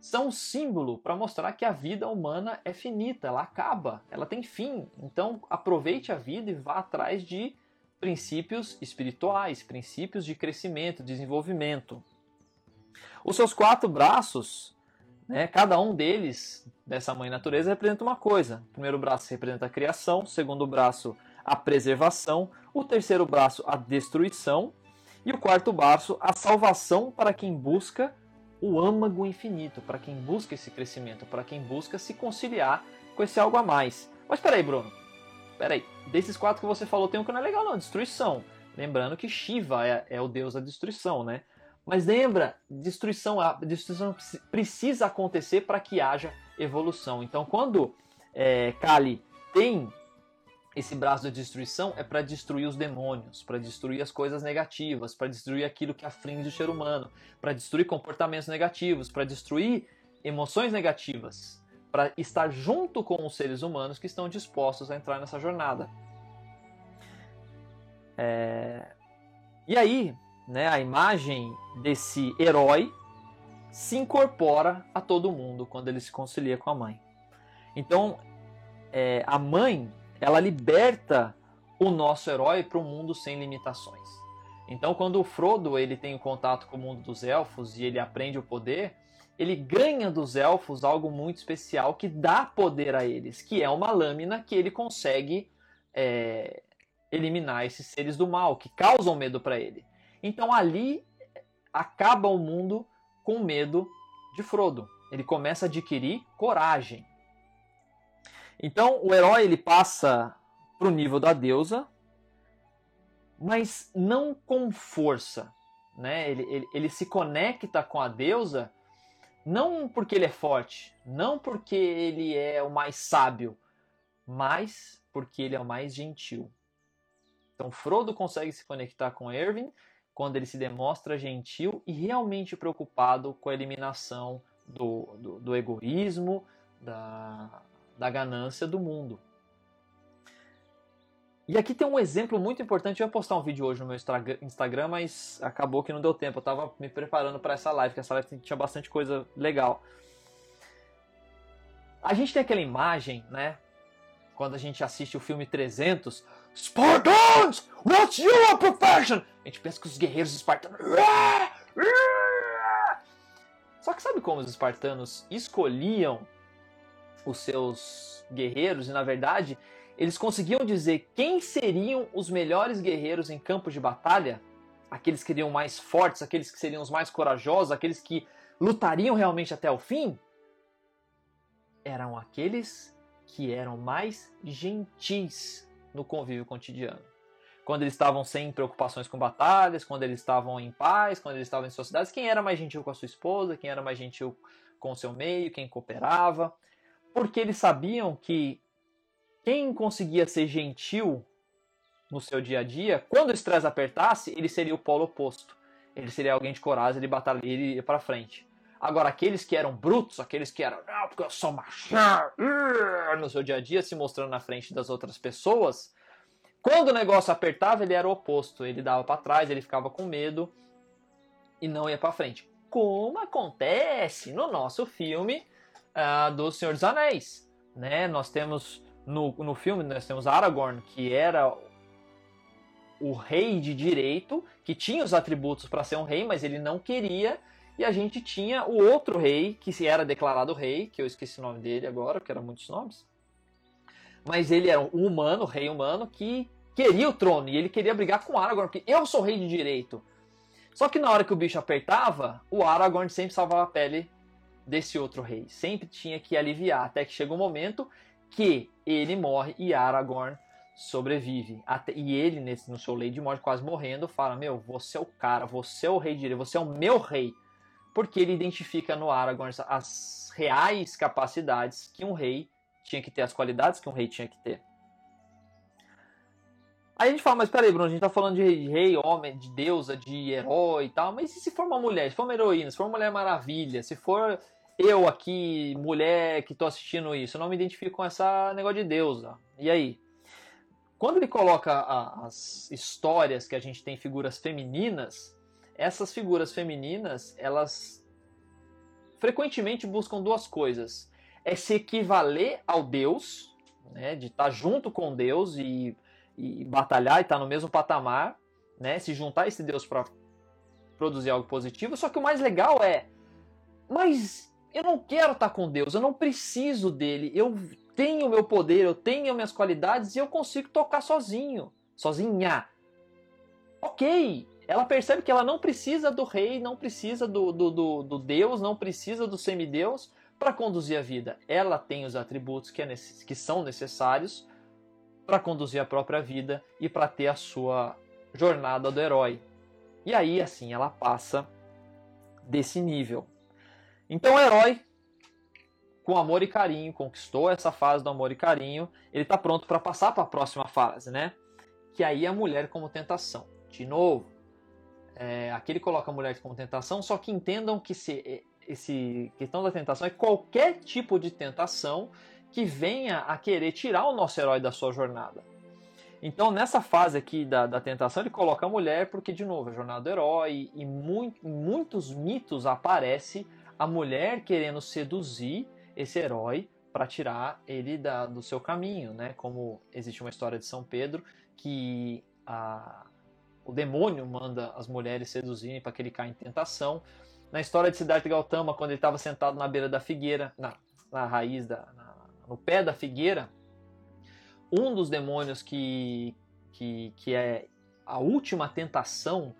são um símbolo para mostrar que a vida humana é finita, ela acaba, ela tem fim. Então aproveite a vida e vá atrás de princípios espirituais, princípios de crescimento, desenvolvimento. Os seus quatro braços, né, cada um deles, dessa mãe natureza, representa uma coisa. O primeiro braço representa a criação, o segundo braço, a preservação, o terceiro braço, a destruição, e o quarto braço, a salvação para quem busca o âmago infinito, para quem busca esse crescimento, para quem busca se conciliar com esse algo a mais. Mas peraí, Bruno. Peraí. Desses quatro que você falou, tem um que não é legal, não. Destruição. Lembrando que Shiva é, é o deus da destruição, né? Mas lembra, destruição, destruição precisa acontecer para que haja evolução. Então, quando é, Kali tem esse braço de destruição é para destruir os demônios, para destruir as coisas negativas, para destruir aquilo que aflige o ser humano, para destruir comportamentos negativos, para destruir emoções negativas, para estar junto com os seres humanos que estão dispostos a entrar nessa jornada. É... E aí, né, a imagem desse herói se incorpora a todo mundo quando ele se concilia com a mãe. Então, é, a mãe ela liberta o nosso herói para um mundo sem limitações. Então, quando o Frodo ele tem o contato com o mundo dos elfos e ele aprende o poder, ele ganha dos elfos algo muito especial que dá poder a eles, que é uma lâmina que ele consegue é, eliminar esses seres do mal, que causam medo para ele. Então ali acaba o mundo com medo de Frodo. Ele começa a adquirir coragem. Então o herói ele passa para o nível da deusa, mas não com força. Né? Ele, ele, ele se conecta com a deusa não porque ele é forte, não porque ele é o mais sábio, mas porque ele é o mais gentil. Então Frodo consegue se conectar com Erwin quando ele se demonstra gentil e realmente preocupado com a eliminação do, do, do egoísmo, da, da ganância do mundo. E aqui tem um exemplo muito importante. Eu ia postar um vídeo hoje no meu Instagram, mas acabou que não deu tempo. Eu estava me preparando para essa live, que essa live tinha bastante coisa legal. A gente tem aquela imagem, né? Quando a gente assiste o filme 300, Spartans, what's your profession? A gente pensa que os guerreiros espartanos. Só que sabe como os espartanos escolhiam os seus guerreiros e na verdade eles conseguiam dizer quem seriam os melhores guerreiros em campos de batalha, aqueles que seriam mais fortes, aqueles que seriam os mais corajosos, aqueles que lutariam realmente até o fim, eram aqueles que eram mais gentis no convívio cotidiano. Quando eles estavam sem preocupações com batalhas, quando eles estavam em paz, quando eles estavam em sociedades, quem era mais gentil com a sua esposa, quem era mais gentil com o seu meio, quem cooperava porque eles sabiam que quem conseguia ser gentil no seu dia a dia, quando o estresse apertasse, ele seria o polo oposto. Ele seria alguém de coragem, ele batalharia, para frente. Agora, aqueles que eram brutos, aqueles que eram, não, porque eu sou machão, no seu dia a dia, se mostrando na frente das outras pessoas, quando o negócio apertava, ele era o oposto. Ele dava para trás, ele ficava com medo e não ia para frente. Como acontece no nosso filme uh, do Senhor dos Anéis. Né? Nós temos no, no filme, nós temos Aragorn, que era o rei de direito, que tinha os atributos para ser um rei, mas ele não queria. E a gente tinha o outro rei, que se era declarado rei, que eu esqueci o nome dele agora, porque eram muitos nomes. Mas ele era um humano, rei humano, que queria o trono e ele queria brigar com Aragorn, porque eu sou rei de direito. Só que na hora que o bicho apertava, o Aragorn sempre salvava a pele desse outro rei. Sempre tinha que aliviar, até que chega um momento que ele morre e Aragorn sobrevive. Até, e ele, nesse, no seu leito de morte, quase morrendo, fala: Meu, você é o cara, você é o rei de direito, você é o meu rei porque ele identifica no Aragorn as reais capacidades que um rei tinha que ter, as qualidades que um rei tinha que ter. Aí a gente fala, mas peraí, Bruno, a gente tá falando de rei, homem, de deusa, de herói e tal, mas e se for uma mulher, se for uma heroína, se for uma mulher maravilha, se for eu aqui, mulher que tô assistindo isso, eu não me identifico com essa negócio de deusa. E aí? Quando ele coloca as histórias que a gente tem figuras femininas, essas figuras femininas, elas frequentemente buscam duas coisas. É se equivaler ao Deus, né, de estar junto com Deus e, e batalhar e estar no mesmo patamar, né, se juntar a esse Deus para produzir algo positivo. Só que o mais legal é, mas eu não quero estar com Deus, eu não preciso dele, eu tenho meu poder, eu tenho minhas qualidades e eu consigo tocar sozinho, sozinha. Ok, ela percebe que ela não precisa do rei, não precisa do, do, do, do Deus, não precisa do semideus para conduzir a vida. Ela tem os atributos que, é que são necessários para conduzir a própria vida e para ter a sua jornada do herói. E aí, assim, ela passa desse nível. Então, o herói, com amor e carinho, conquistou essa fase do amor e carinho, ele está pronto para passar para a próxima fase, né? Que aí é a mulher como tentação. De novo, é, aqui ele coloca a mulher como tentação, só que entendam que se, é, esse questão da tentação é qualquer tipo de tentação que venha a querer tirar o nosso herói da sua jornada. Então, nessa fase aqui da, da tentação, ele coloca a mulher, porque, de novo, é a jornada do herói, e em muitos mitos aparece a mulher querendo seduzir esse herói para tirar ele da, do seu caminho, né? Como existe uma história de São Pedro que a, o demônio manda as mulheres seduzirem para que ele caia em tentação. Na história de Siddhartha Gautama, quando ele estava sentado na beira da figueira, na, na raiz, da, na, no pé da figueira, um dos demônios que, que, que é a última tentação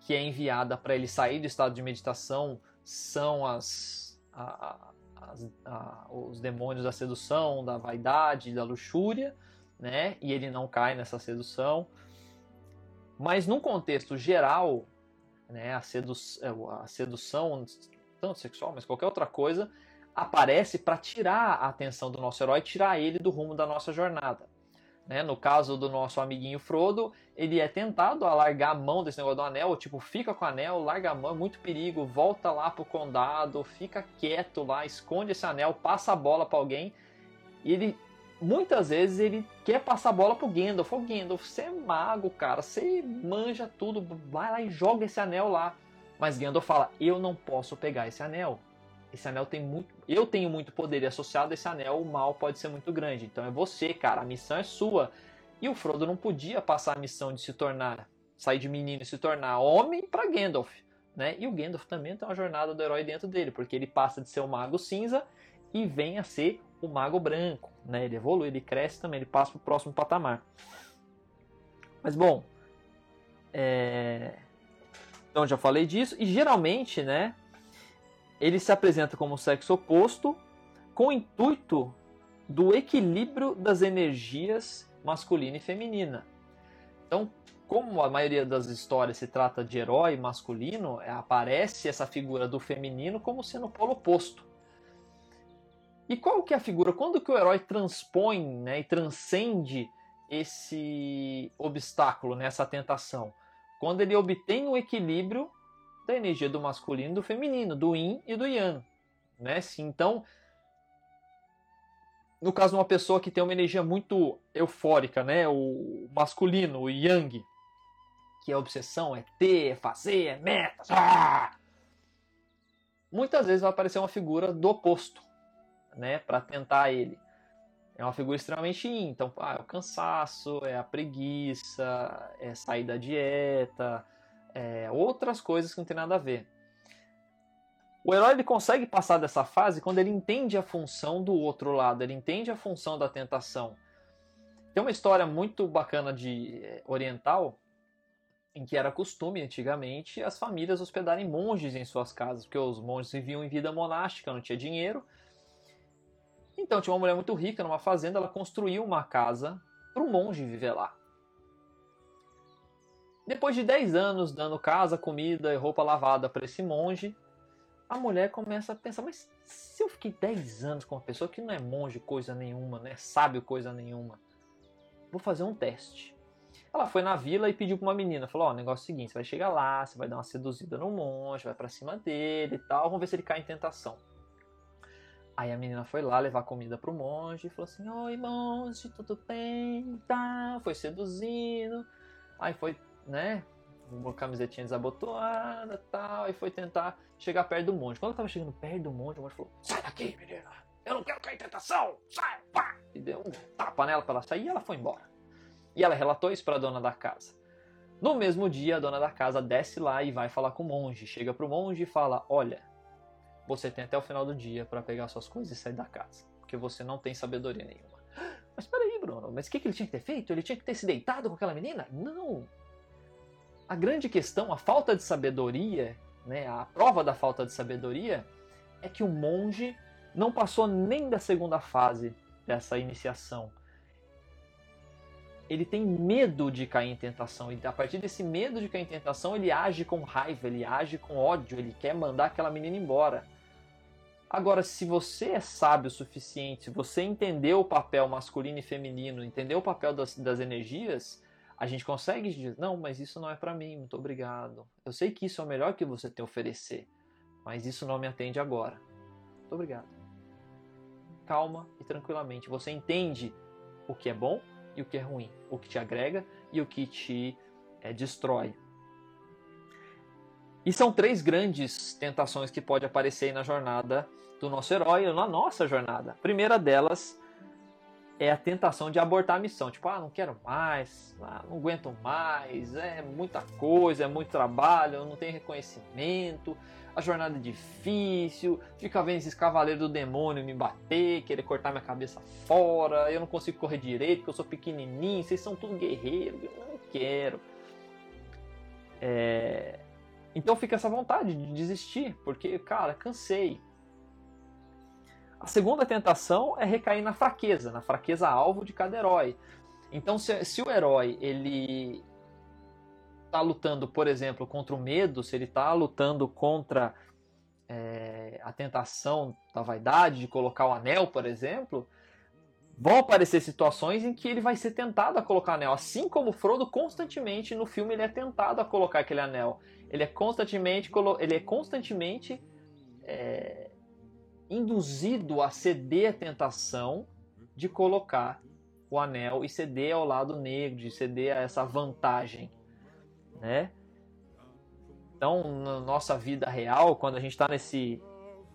que é enviada para ele sair do estado de meditação são as, a, as a, os demônios da sedução, da vaidade, da luxúria, né? E ele não cai nessa sedução. Mas num contexto geral, né, a, sedu é, a sedução, tanto sexual, mas qualquer outra coisa, aparece para tirar a atenção do nosso herói, tirar ele do rumo da nossa jornada. Né? No caso do nosso amiguinho Frodo, ele é tentado a largar a mão desse negócio do anel, tipo, fica com o anel, larga a mão, é muito perigo, volta lá pro condado, fica quieto lá, esconde esse anel, passa a bola para alguém, e ele muitas vezes ele quer passar a bola pro Gandalf. Ô Gandalf, você é mago, cara, você manja tudo, vai lá e joga esse anel lá. Mas Gandalf fala: Eu não posso pegar esse anel. Esse anel tem muito. Eu tenho muito poder e associado a esse anel, o mal pode ser muito grande. Então é você, cara, a missão é sua. E o Frodo não podia passar a missão de se tornar, sair de menino e se tornar homem para Gandalf. Né? E o Gandalf também tem uma jornada do herói dentro dele, porque ele passa de ser o mago cinza e vem a ser o mago branco, né? Ele evolui, ele cresce também, ele passa para o próximo patamar. Mas bom, é... então já falei disso e geralmente, né? Ele se apresenta como sexo oposto com o intuito do equilíbrio das energias masculina e feminina. Então, como a maioria das histórias se trata de herói masculino, aparece essa figura do feminino como sendo o polo oposto. E qual que é a figura? Quando que o herói transpõe né, e transcende esse obstáculo, né, essa tentação? Quando ele obtém o equilíbrio da energia do masculino e do feminino, do yin e do yang. Né? Então, no caso de uma pessoa que tem uma energia muito eufórica, né? o masculino, o yang, que é obsessão, é ter, é fazer, é metas. Ah! Muitas vezes vai aparecer uma figura do oposto, né, para tentar ele. É uma figura extremamente yin, então ah, é o cansaço, é a preguiça, é sair da dieta, é outras coisas que não tem nada a ver. O herói ele consegue passar dessa fase quando ele entende a função do outro lado, ele entende a função da tentação. Tem uma história muito bacana de eh, oriental em que era costume antigamente as famílias hospedarem monges em suas casas, porque os monges viviam em vida monástica, não tinha dinheiro. Então tinha uma mulher muito rica numa fazenda, ela construiu uma casa para um monge viver lá. Depois de 10 anos dando casa, comida e roupa lavada para esse monge, a mulher começa a pensar, mas se eu fiquei 10 anos com uma pessoa que não é monge coisa nenhuma, não é sábio coisa nenhuma, vou fazer um teste. Ela foi na vila e pediu pra uma menina, falou, ó, oh, negócio é o seguinte, você vai chegar lá, você vai dar uma seduzida no monge, vai para cima dele e tal, vamos ver se ele cai em tentação. Aí a menina foi lá levar comida pro monge e falou assim, oi monge, tudo bem? Tá, foi seduzindo. Aí foi, né, uma camisetinha desabotoada tal, e foi tentar chegar perto do monge. Quando ela tava chegando perto do monge, o monge falou, sai daqui, menina, eu não quero cair em tentação, sai, pá! E deu um tapa nela pra ela sair e ela foi embora. E ela relatou isso para a dona da casa. No mesmo dia, a dona da casa desce lá e vai falar com o monge. Chega para o monge e fala: Olha, você tem até o final do dia para pegar suas coisas e sair da casa, porque você não tem sabedoria nenhuma. [GASPS] Mas peraí, Bruno, mas o que, que ele tinha que ter feito? Ele tinha que ter se deitado com aquela menina? Não! A grande questão, a falta de sabedoria, né, a prova da falta de sabedoria, é que o monge não passou nem da segunda fase dessa iniciação ele tem medo de cair em tentação. E a partir desse medo de cair em tentação, ele age com raiva, ele age com ódio, ele quer mandar aquela menina embora. Agora, se você é sábio o suficiente, você entendeu o papel masculino e feminino, entendeu o papel das, das energias, a gente consegue dizer: não, mas isso não é para mim, muito obrigado. Eu sei que isso é o melhor que você tem a oferecer, mas isso não me atende agora. Muito obrigado. Calma e tranquilamente. Você entende o que é bom e o que é ruim, o que te agrega e o que te é, destrói. E são três grandes tentações que pode aparecer na jornada do nosso herói, na nossa jornada. A primeira delas é a tentação de abortar a missão. Tipo, ah, não quero mais, ah, não aguento mais, é muita coisa, é muito trabalho, não tem reconhecimento, a jornada é difícil, fica vendo esses cavaleiros do demônio me bater, querer cortar minha cabeça fora, eu não consigo correr direito porque eu sou pequenininho, vocês são tudo guerreiro, eu não quero. É... Então fica essa vontade de desistir, porque, cara, cansei. A segunda tentação é recair na fraqueza, na fraqueza alvo de cada herói. Então, se, se o herói ele está lutando, por exemplo, contra o medo, se ele está lutando contra é, a tentação da vaidade de colocar o anel, por exemplo, vão aparecer situações em que ele vai ser tentado a colocar anel. Assim como Frodo constantemente no filme ele é tentado a colocar aquele anel. Ele é constantemente, ele é constantemente é, induzido a ceder à tentação de colocar o anel e ceder ao lado negro, de ceder a essa vantagem né? Então, na nossa vida real, quando a gente está nesse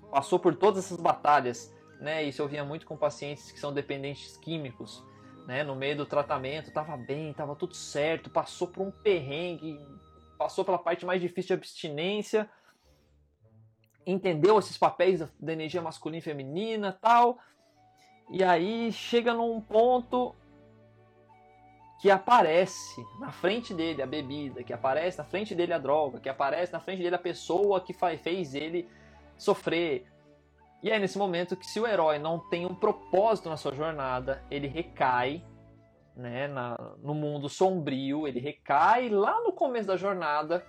passou por todas essas batalhas, né? Isso eu via muito com pacientes que são dependentes químicos, né? No meio do tratamento, tava bem, tava tudo certo, passou por um perrengue, passou pela parte mais difícil de abstinência, entendeu esses papéis da energia masculina e feminina, tal. E aí chega num ponto que aparece na frente dele a bebida, que aparece na frente dele a droga, que aparece na frente dele a pessoa que fez ele sofrer. E é nesse momento que se o herói não tem um propósito na sua jornada, ele recai né, na, no mundo sombrio, ele recai lá no começo da jornada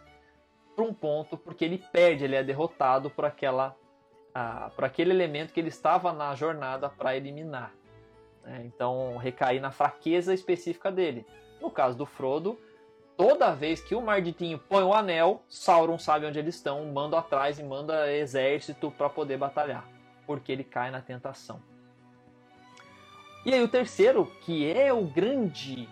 para um ponto porque ele perde, ele é derrotado por aquela ah, por aquele elemento que ele estava na jornada para eliminar. Né? Então, recair na fraqueza específica dele. No caso do Frodo, toda vez que o Marditinho põe o anel, Sauron sabe onde eles estão, manda atrás e manda exército para poder batalhar, porque ele cai na tentação. E aí o terceiro, que é o grande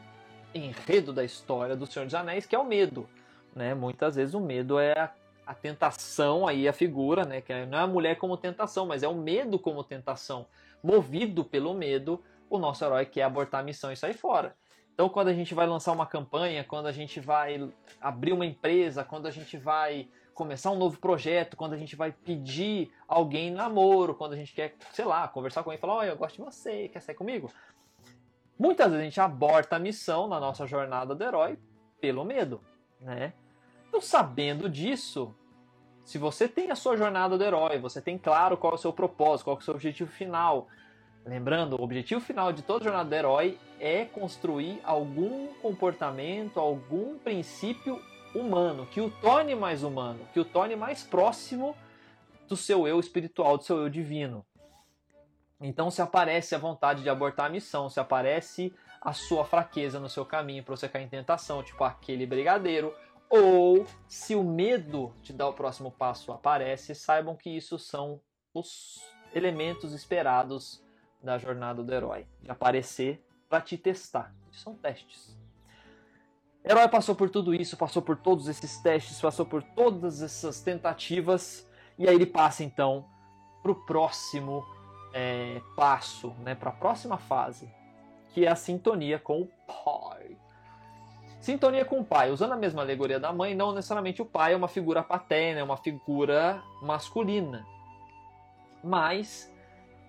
enredo da história do Senhor dos Anéis, que é o medo. Né? Muitas vezes o medo é a, a tentação, aí a figura, né? que não é a mulher como tentação, mas é o medo como tentação. Movido pelo medo, o nosso herói quer abortar a missão e sair fora. Então, quando a gente vai lançar uma campanha, quando a gente vai abrir uma empresa, quando a gente vai começar um novo projeto, quando a gente vai pedir alguém namoro, quando a gente quer, sei lá, conversar com alguém e falar: Olha, eu gosto de você, quer sair comigo? Muitas vezes a gente aborta a missão na nossa jornada do herói pelo medo, né? Então, sabendo disso, se você tem a sua jornada do herói, você tem claro qual é o seu propósito, qual é o seu objetivo final. Lembrando, o objetivo final de toda jornada do herói é construir algum comportamento, algum princípio humano, que o torne mais humano, que o torne mais próximo do seu eu espiritual, do seu eu divino. Então, se aparece a vontade de abortar a missão, se aparece a sua fraqueza no seu caminho para você cair em tentação, tipo aquele brigadeiro, ou se o medo de dar o próximo passo aparece, saibam que isso são os elementos esperados da jornada do herói, de aparecer para te testar. São testes. Herói passou por tudo isso, passou por todos esses testes, passou por todas essas tentativas, e aí ele passa então para o próximo é, passo, né, para a próxima fase, que é a sintonia com o pai. Sintonia com o pai, usando a mesma alegoria da mãe, não necessariamente o pai é uma figura paterna, é uma figura masculina. Mas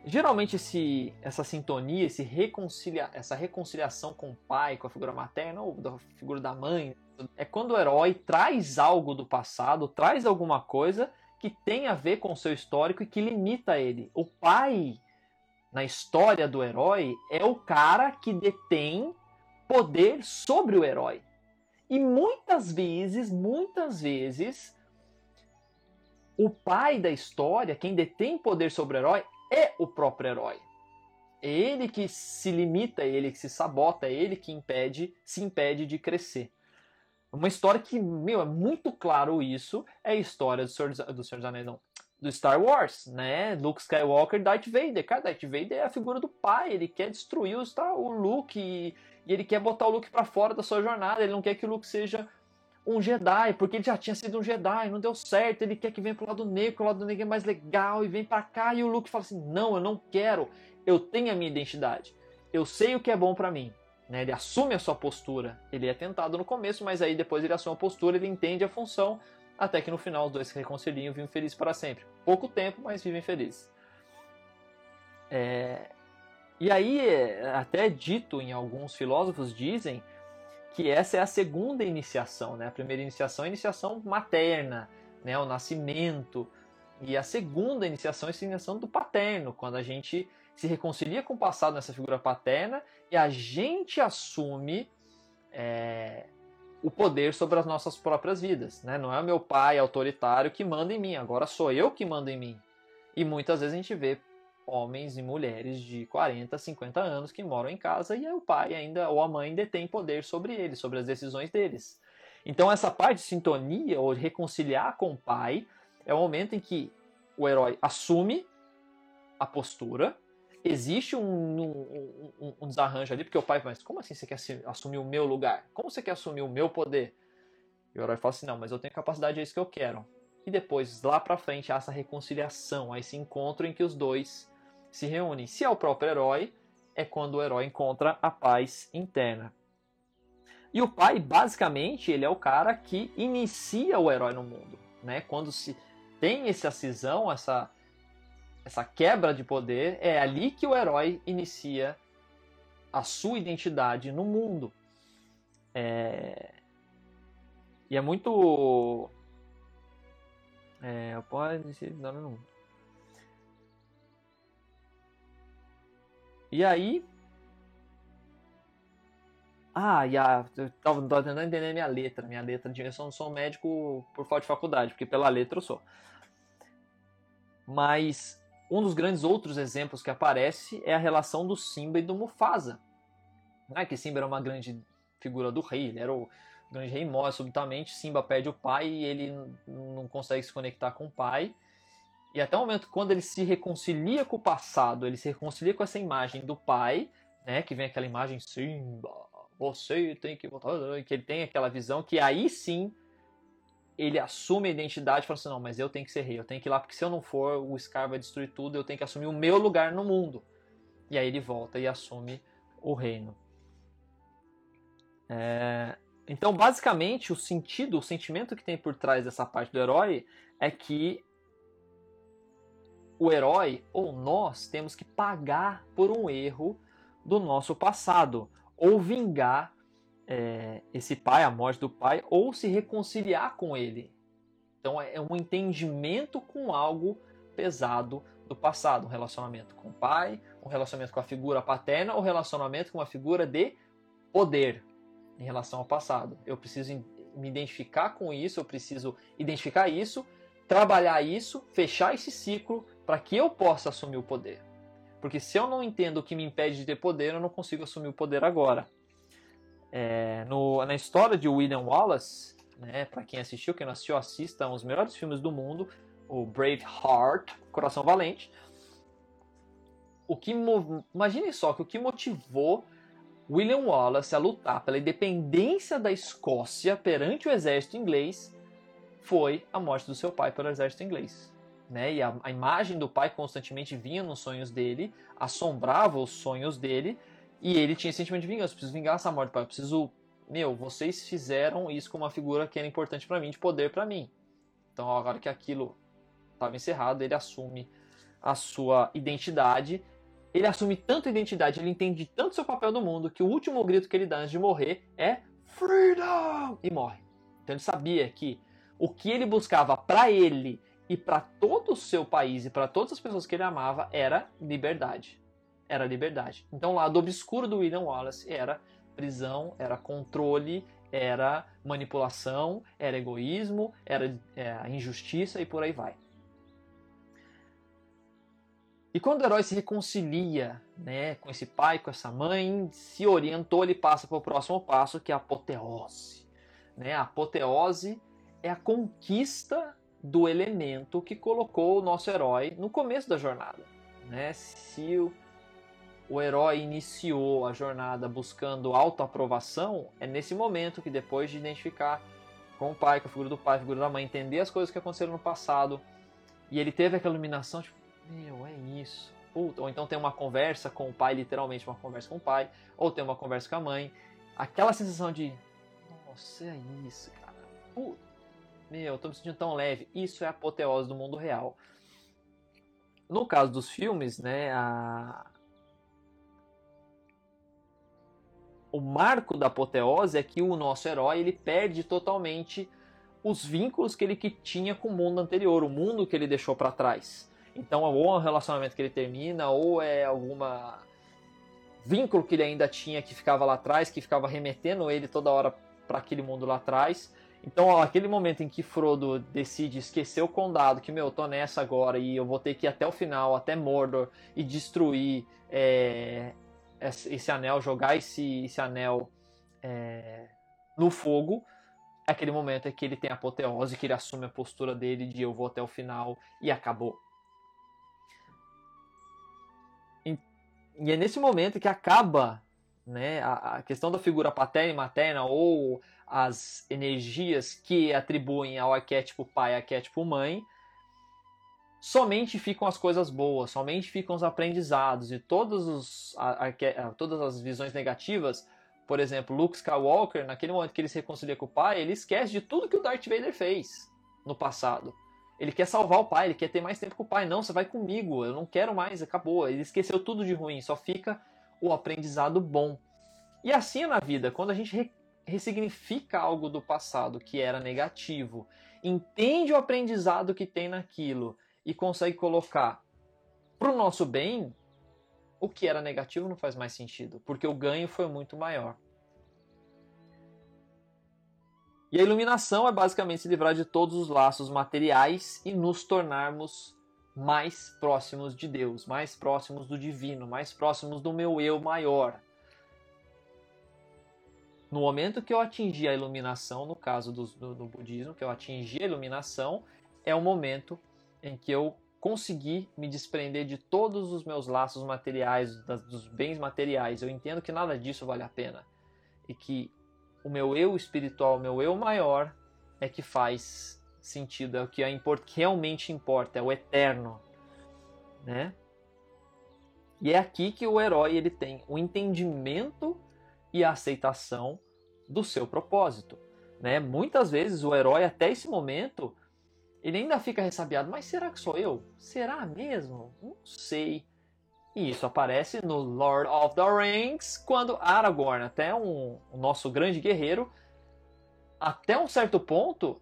geralmente esse, essa sintonia, esse reconcilia, essa reconciliação com o pai, com a figura materna ou da figura da mãe, é quando o herói traz algo do passado, traz alguma coisa que tem a ver com o seu histórico e que limita ele. O pai, na história do herói, é o cara que detém poder sobre o herói. E muitas vezes, muitas vezes, o pai da história, quem detém poder sobre o herói, é o próprio herói. É ele que se limita, é ele que se sabota, é ele que impede, se impede de crescer. Uma história que, meu, é muito claro isso, é a história do Senhor, do Senhor dos Anéis, não, do Star Wars, né? Luke Skywalker, Darth Vader. Cara, Darth Vader é a figura do pai, ele quer destruir o, Star, o Luke e, e ele quer botar o Luke para fora da sua jornada, ele não quer que o Luke seja um Jedi, porque ele já tinha sido um Jedi, não deu certo, ele quer que venha pro lado negro, o lado negro é mais legal, e vem para cá, e o Luke fala assim, não, eu não quero, eu tenho a minha identidade, eu sei o que é bom para mim, né? ele assume a sua postura, ele é tentado no começo, mas aí depois ele assume a postura, ele entende a função, até que no final os dois se reconciliam e vivem felizes para sempre. Pouco tempo, mas vivem felizes. É... E aí, é, até dito em alguns filósofos dizem que essa é a segunda iniciação, né? A primeira iniciação é a iniciação materna, né? O nascimento. E a segunda iniciação é a iniciação do paterno, quando a gente se reconcilia com o passado nessa figura paterna e a gente assume é, o poder sobre as nossas próprias vidas. Né? Não é o meu pai autoritário que manda em mim, agora sou eu que mando em mim. E muitas vezes a gente vê homens e mulheres de 40, 50 anos que moram em casa e o pai ainda ou a mãe detém poder sobre eles, sobre as decisões deles. Então essa parte de sintonia ou de reconciliar com o pai é o momento em que o herói assume a postura, existe um, um, um, um desarranjo ali, porque o pai, mas como assim você quer assumir o meu lugar? Como você quer assumir o meu poder? E o herói fala assim, não, mas eu tenho capacidade, é isso que eu quero. E depois, lá pra frente, há essa reconciliação, há esse encontro em que os dois se reúnem. Se é o próprio herói, é quando o herói encontra a paz interna. E o pai, basicamente, ele é o cara que inicia o herói no mundo. Né? Quando se tem essa cisão, essa, essa quebra de poder, é ali que o herói inicia a sua identidade no mundo. É... E é muito. É, pode ser. Não, não. E aí. Ah, e a, eu tava, tentando entender minha letra. Minha letra de. Eu não sou médico por falta de faculdade, porque pela letra eu sou. Mas um dos grandes outros exemplos que aparece é a relação do Simba e do Mufasa. Né? Que Simba era uma grande figura do rei, ele era o, grande rei morre subitamente, Simba perde o pai e ele não consegue se conectar com o pai. E até o momento quando ele se reconcilia com o passado, ele se reconcilia com essa imagem do pai, né, que vem aquela imagem Simba, você tem que voltar, que ele tem aquela visão que aí sim ele assume a identidade e fala assim, não, mas eu tenho que ser rei, eu tenho que ir lá, porque se eu não for, o Scar vai destruir tudo, eu tenho que assumir o meu lugar no mundo. E aí ele volta e assume o reino. É... Então, basicamente, o sentido, o sentimento que tem por trás dessa parte do herói é que o herói, ou nós, temos que pagar por um erro do nosso passado, ou vingar é, esse pai, a morte do pai, ou se reconciliar com ele. Então é um entendimento com algo pesado do passado, um relacionamento com o pai, um relacionamento com a figura paterna, ou um relacionamento com uma figura de poder em relação ao passado. Eu preciso me identificar com isso, eu preciso identificar isso, trabalhar isso, fechar esse ciclo para que eu possa assumir o poder. Porque se eu não entendo o que me impede de ter poder, eu não consigo assumir o poder agora. É, no, na história de William Wallace, né, para quem assistiu, quem não assistiu, assista um dos melhores filmes do mundo, o Brave Heart, Coração Valente. O que imagine só que o que motivou William Wallace a lutar pela independência da Escócia perante o exército inglês foi a morte do seu pai pelo exército inglês. Né? E a, a imagem do pai constantemente vinha nos sonhos dele, assombrava os sonhos dele, e ele tinha esse sentimento de vingança. Preciso vingar essa morte, pai. Eu preciso. Meu, vocês fizeram isso com uma figura que era importante para mim, de poder para mim. Então, agora que aquilo estava encerrado, ele assume a sua identidade. Ele assume tanto identidade, ele entende tanto seu papel no mundo, que o último grito que ele dá antes de morrer é Freedom! E morre. Então ele sabia que o que ele buscava para ele e para todo o seu país e para todas as pessoas que ele amava era liberdade era liberdade. Então o lado obscuro do William Wallace era prisão, era controle, era manipulação, era egoísmo, era é, injustiça e por aí vai. E quando o herói se reconcilia né, com esse pai, com essa mãe, se orientou, ele passa para o próximo passo, que é a apoteose. Né? A apoteose é a conquista do elemento que colocou o nosso herói no começo da jornada. Né? Se o o herói iniciou a jornada buscando autoaprovação, é nesse momento que depois de identificar com o pai, com a figura do pai, a figura da mãe, entender as coisas que aconteceram no passado, e ele teve aquela iluminação, tipo, meu, é isso. Puta, ou então tem uma conversa com o pai, literalmente uma conversa com o pai, ou tem uma conversa com a mãe, aquela sensação de, nossa, é isso, cara. Puta, meu, eu tô me sentindo tão leve. Isso é a apoteose do mundo real. No caso dos filmes, né, a, o marco da apoteose é que o nosso herói ele perde totalmente os vínculos que ele que tinha com o mundo anterior, o mundo que ele deixou para trás. Então, ou é um relacionamento que ele termina, ou é alguma vínculo que ele ainda tinha que ficava lá atrás, que ficava remetendo ele toda hora para aquele mundo lá atrás. Então, ó, aquele momento em que Frodo decide esquecer o condado, que meu, eu tô nessa agora e eu vou ter que ir até o final, até Mordor e destruir é, esse anel, jogar esse, esse anel é, no fogo, aquele momento é que ele tem a apoteose, que ele assume a postura dele de eu vou até o final e acabou. E é nesse momento que acaba né, a, a questão da figura paterna e materna ou as energias que atribuem ao arquétipo pai e arquétipo mãe somente ficam as coisas boas, somente ficam os aprendizados e todos os, todas as visões negativas. Por exemplo, Luke Skywalker, naquele momento que ele se reconcilia com o pai, ele esquece de tudo que o Darth Vader fez no passado. Ele quer salvar o pai, ele quer ter mais tempo com o pai. Não, você vai comigo, eu não quero mais, acabou. Ele esqueceu tudo de ruim, só fica o aprendizado bom. E assim é na vida, quando a gente re ressignifica algo do passado que era negativo, entende o aprendizado que tem naquilo e consegue colocar para o nosso bem, o que era negativo não faz mais sentido, porque o ganho foi muito maior. E a iluminação é basicamente se livrar de todos os laços materiais e nos tornarmos mais próximos de Deus, mais próximos do divino, mais próximos do meu eu maior. No momento que eu atingi a iluminação, no caso do, do, do budismo, que eu atingi a iluminação, é o momento em que eu consegui me desprender de todos os meus laços materiais, das, dos bens materiais. Eu entendo que nada disso vale a pena. E que o meu eu espiritual, o meu eu maior, é que faz sentido, é o que é import, realmente importa, é o eterno. Né? E é aqui que o herói ele tem o entendimento e a aceitação do seu propósito. Né? Muitas vezes o herói, até esse momento, ele ainda fica ressabiado. Mas será que sou eu? Será mesmo? Não sei. E isso aparece no Lord of the Rings, quando Aragorn, até um, o nosso grande guerreiro, até um certo ponto,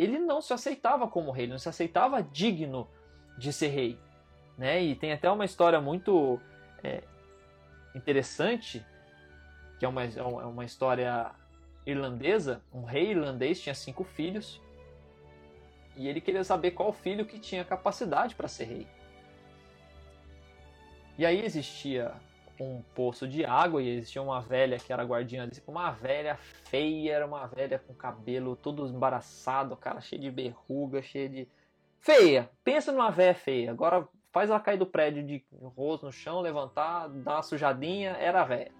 ele não se aceitava como rei, ele não se aceitava digno de ser rei. Né? E tem até uma história muito é, interessante que é uma, é, é uma história irlandesa. Um rei irlandês tinha cinco filhos e ele queria saber qual filho que tinha capacidade para ser rei. E aí existia um poço de água e existia uma velha que era guardinha desse, uma velha feia, era uma velha com cabelo todo embaraçado, cara cheio de berruga, cheia de feia. Pensa numa velha feia. Agora faz ela cair do prédio de rosto no chão, levantar, dar uma sujadinha, era velha.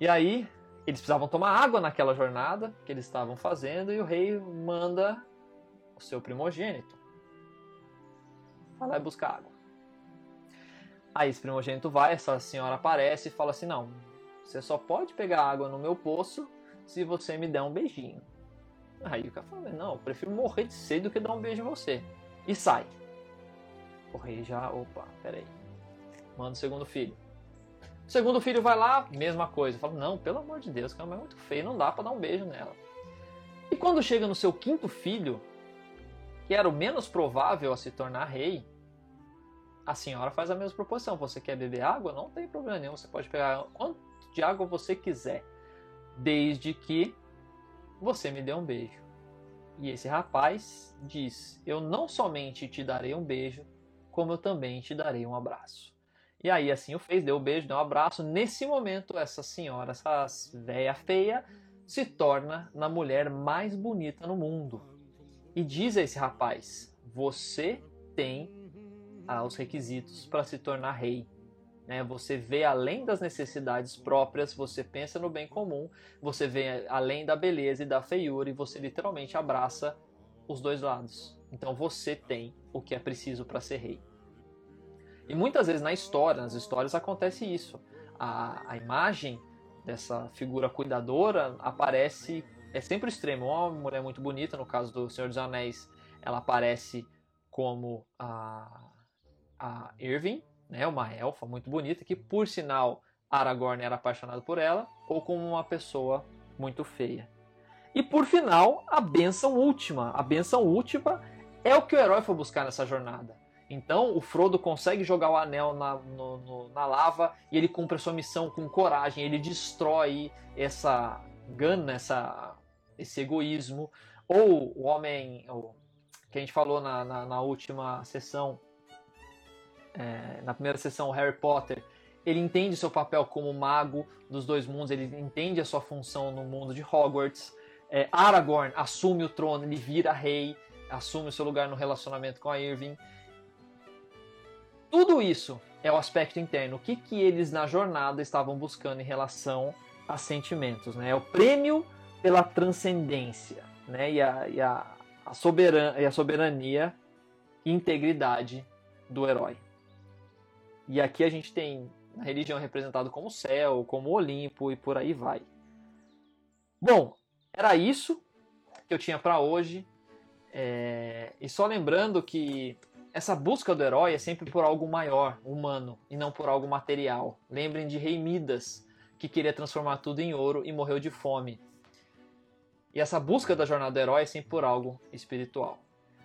E aí, eles precisavam tomar água naquela jornada que eles estavam fazendo e o rei manda o seu primogênito. Vai lá e buscar água. Aí esse primogênito vai, essa senhora aparece e fala assim: Não, você só pode pegar água no meu poço se você me der um beijinho. Aí o cara fala: Não, eu prefiro morrer de sede do que dar um beijo em você. E sai. O rei já, opa, peraí. Manda o segundo filho. O segundo filho vai lá, mesma coisa. Fala, não, pelo amor de Deus, que é muito feio, não dá para dar um beijo nela. E quando chega no seu quinto filho, que era o menos provável a se tornar rei, a senhora faz a mesma proposição. Você quer beber água? Não tem problema nenhum. Você pode pegar quanto de água você quiser, desde que você me dê um beijo. E esse rapaz diz: Eu não somente te darei um beijo, como eu também te darei um abraço. E aí assim o fez, deu um beijo, deu um abraço. Nesse momento, essa senhora, essa velha feia, se torna na mulher mais bonita no mundo. E diz a esse rapaz: Você tem ah, os requisitos para se tornar rei. Né? Você vê além das necessidades próprias, você pensa no bem comum, você vê além da beleza e da feiura e você literalmente abraça os dois lados. Então você tem o que é preciso para ser rei. E muitas vezes na história, nas histórias acontece isso. A, a imagem dessa figura cuidadora aparece, é sempre o extremo. Uma mulher muito bonita, no caso do Senhor dos Anéis, ela aparece como a, a Irving, né, uma elfa muito bonita, que por sinal Aragorn era apaixonado por ela, ou como uma pessoa muito feia. E por final, a benção última. A benção última é o que o herói foi buscar nessa jornada. Então o Frodo consegue jogar o anel na, no, no, na lava e ele cumpre a sua missão com coragem. Ele destrói essa gana, essa, esse egoísmo. Ou o homem, que a gente falou na, na, na última sessão, é, na primeira sessão, o Harry Potter, ele entende seu papel como mago dos dois mundos, ele entende a sua função no mundo de Hogwarts. É, Aragorn assume o trono, ele vira rei, assume o seu lugar no relacionamento com a Irving. Tudo isso é o aspecto interno. O que, que eles na jornada estavam buscando em relação a sentimentos? Né? É o prêmio pela transcendência né? e, a, e, a, a, soberan, e a soberania e integridade do herói. E aqui a gente tem a religião representado como céu, como Olimpo e por aí vai. Bom, era isso que eu tinha para hoje. É... E só lembrando que essa busca do herói é sempre por algo maior, humano, e não por algo material. Lembrem de Rei Midas, que queria transformar tudo em ouro e morreu de fome. E essa busca da jornada do herói é sempre por algo espiritual.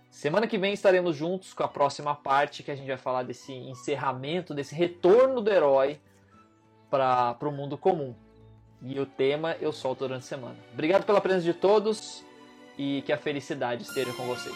Semana que vem estaremos juntos com a próxima parte que a gente vai falar desse encerramento, desse retorno do herói para o mundo comum. E o tema eu solto durante a semana. Obrigado pela presença de todos e que a felicidade esteja com vocês.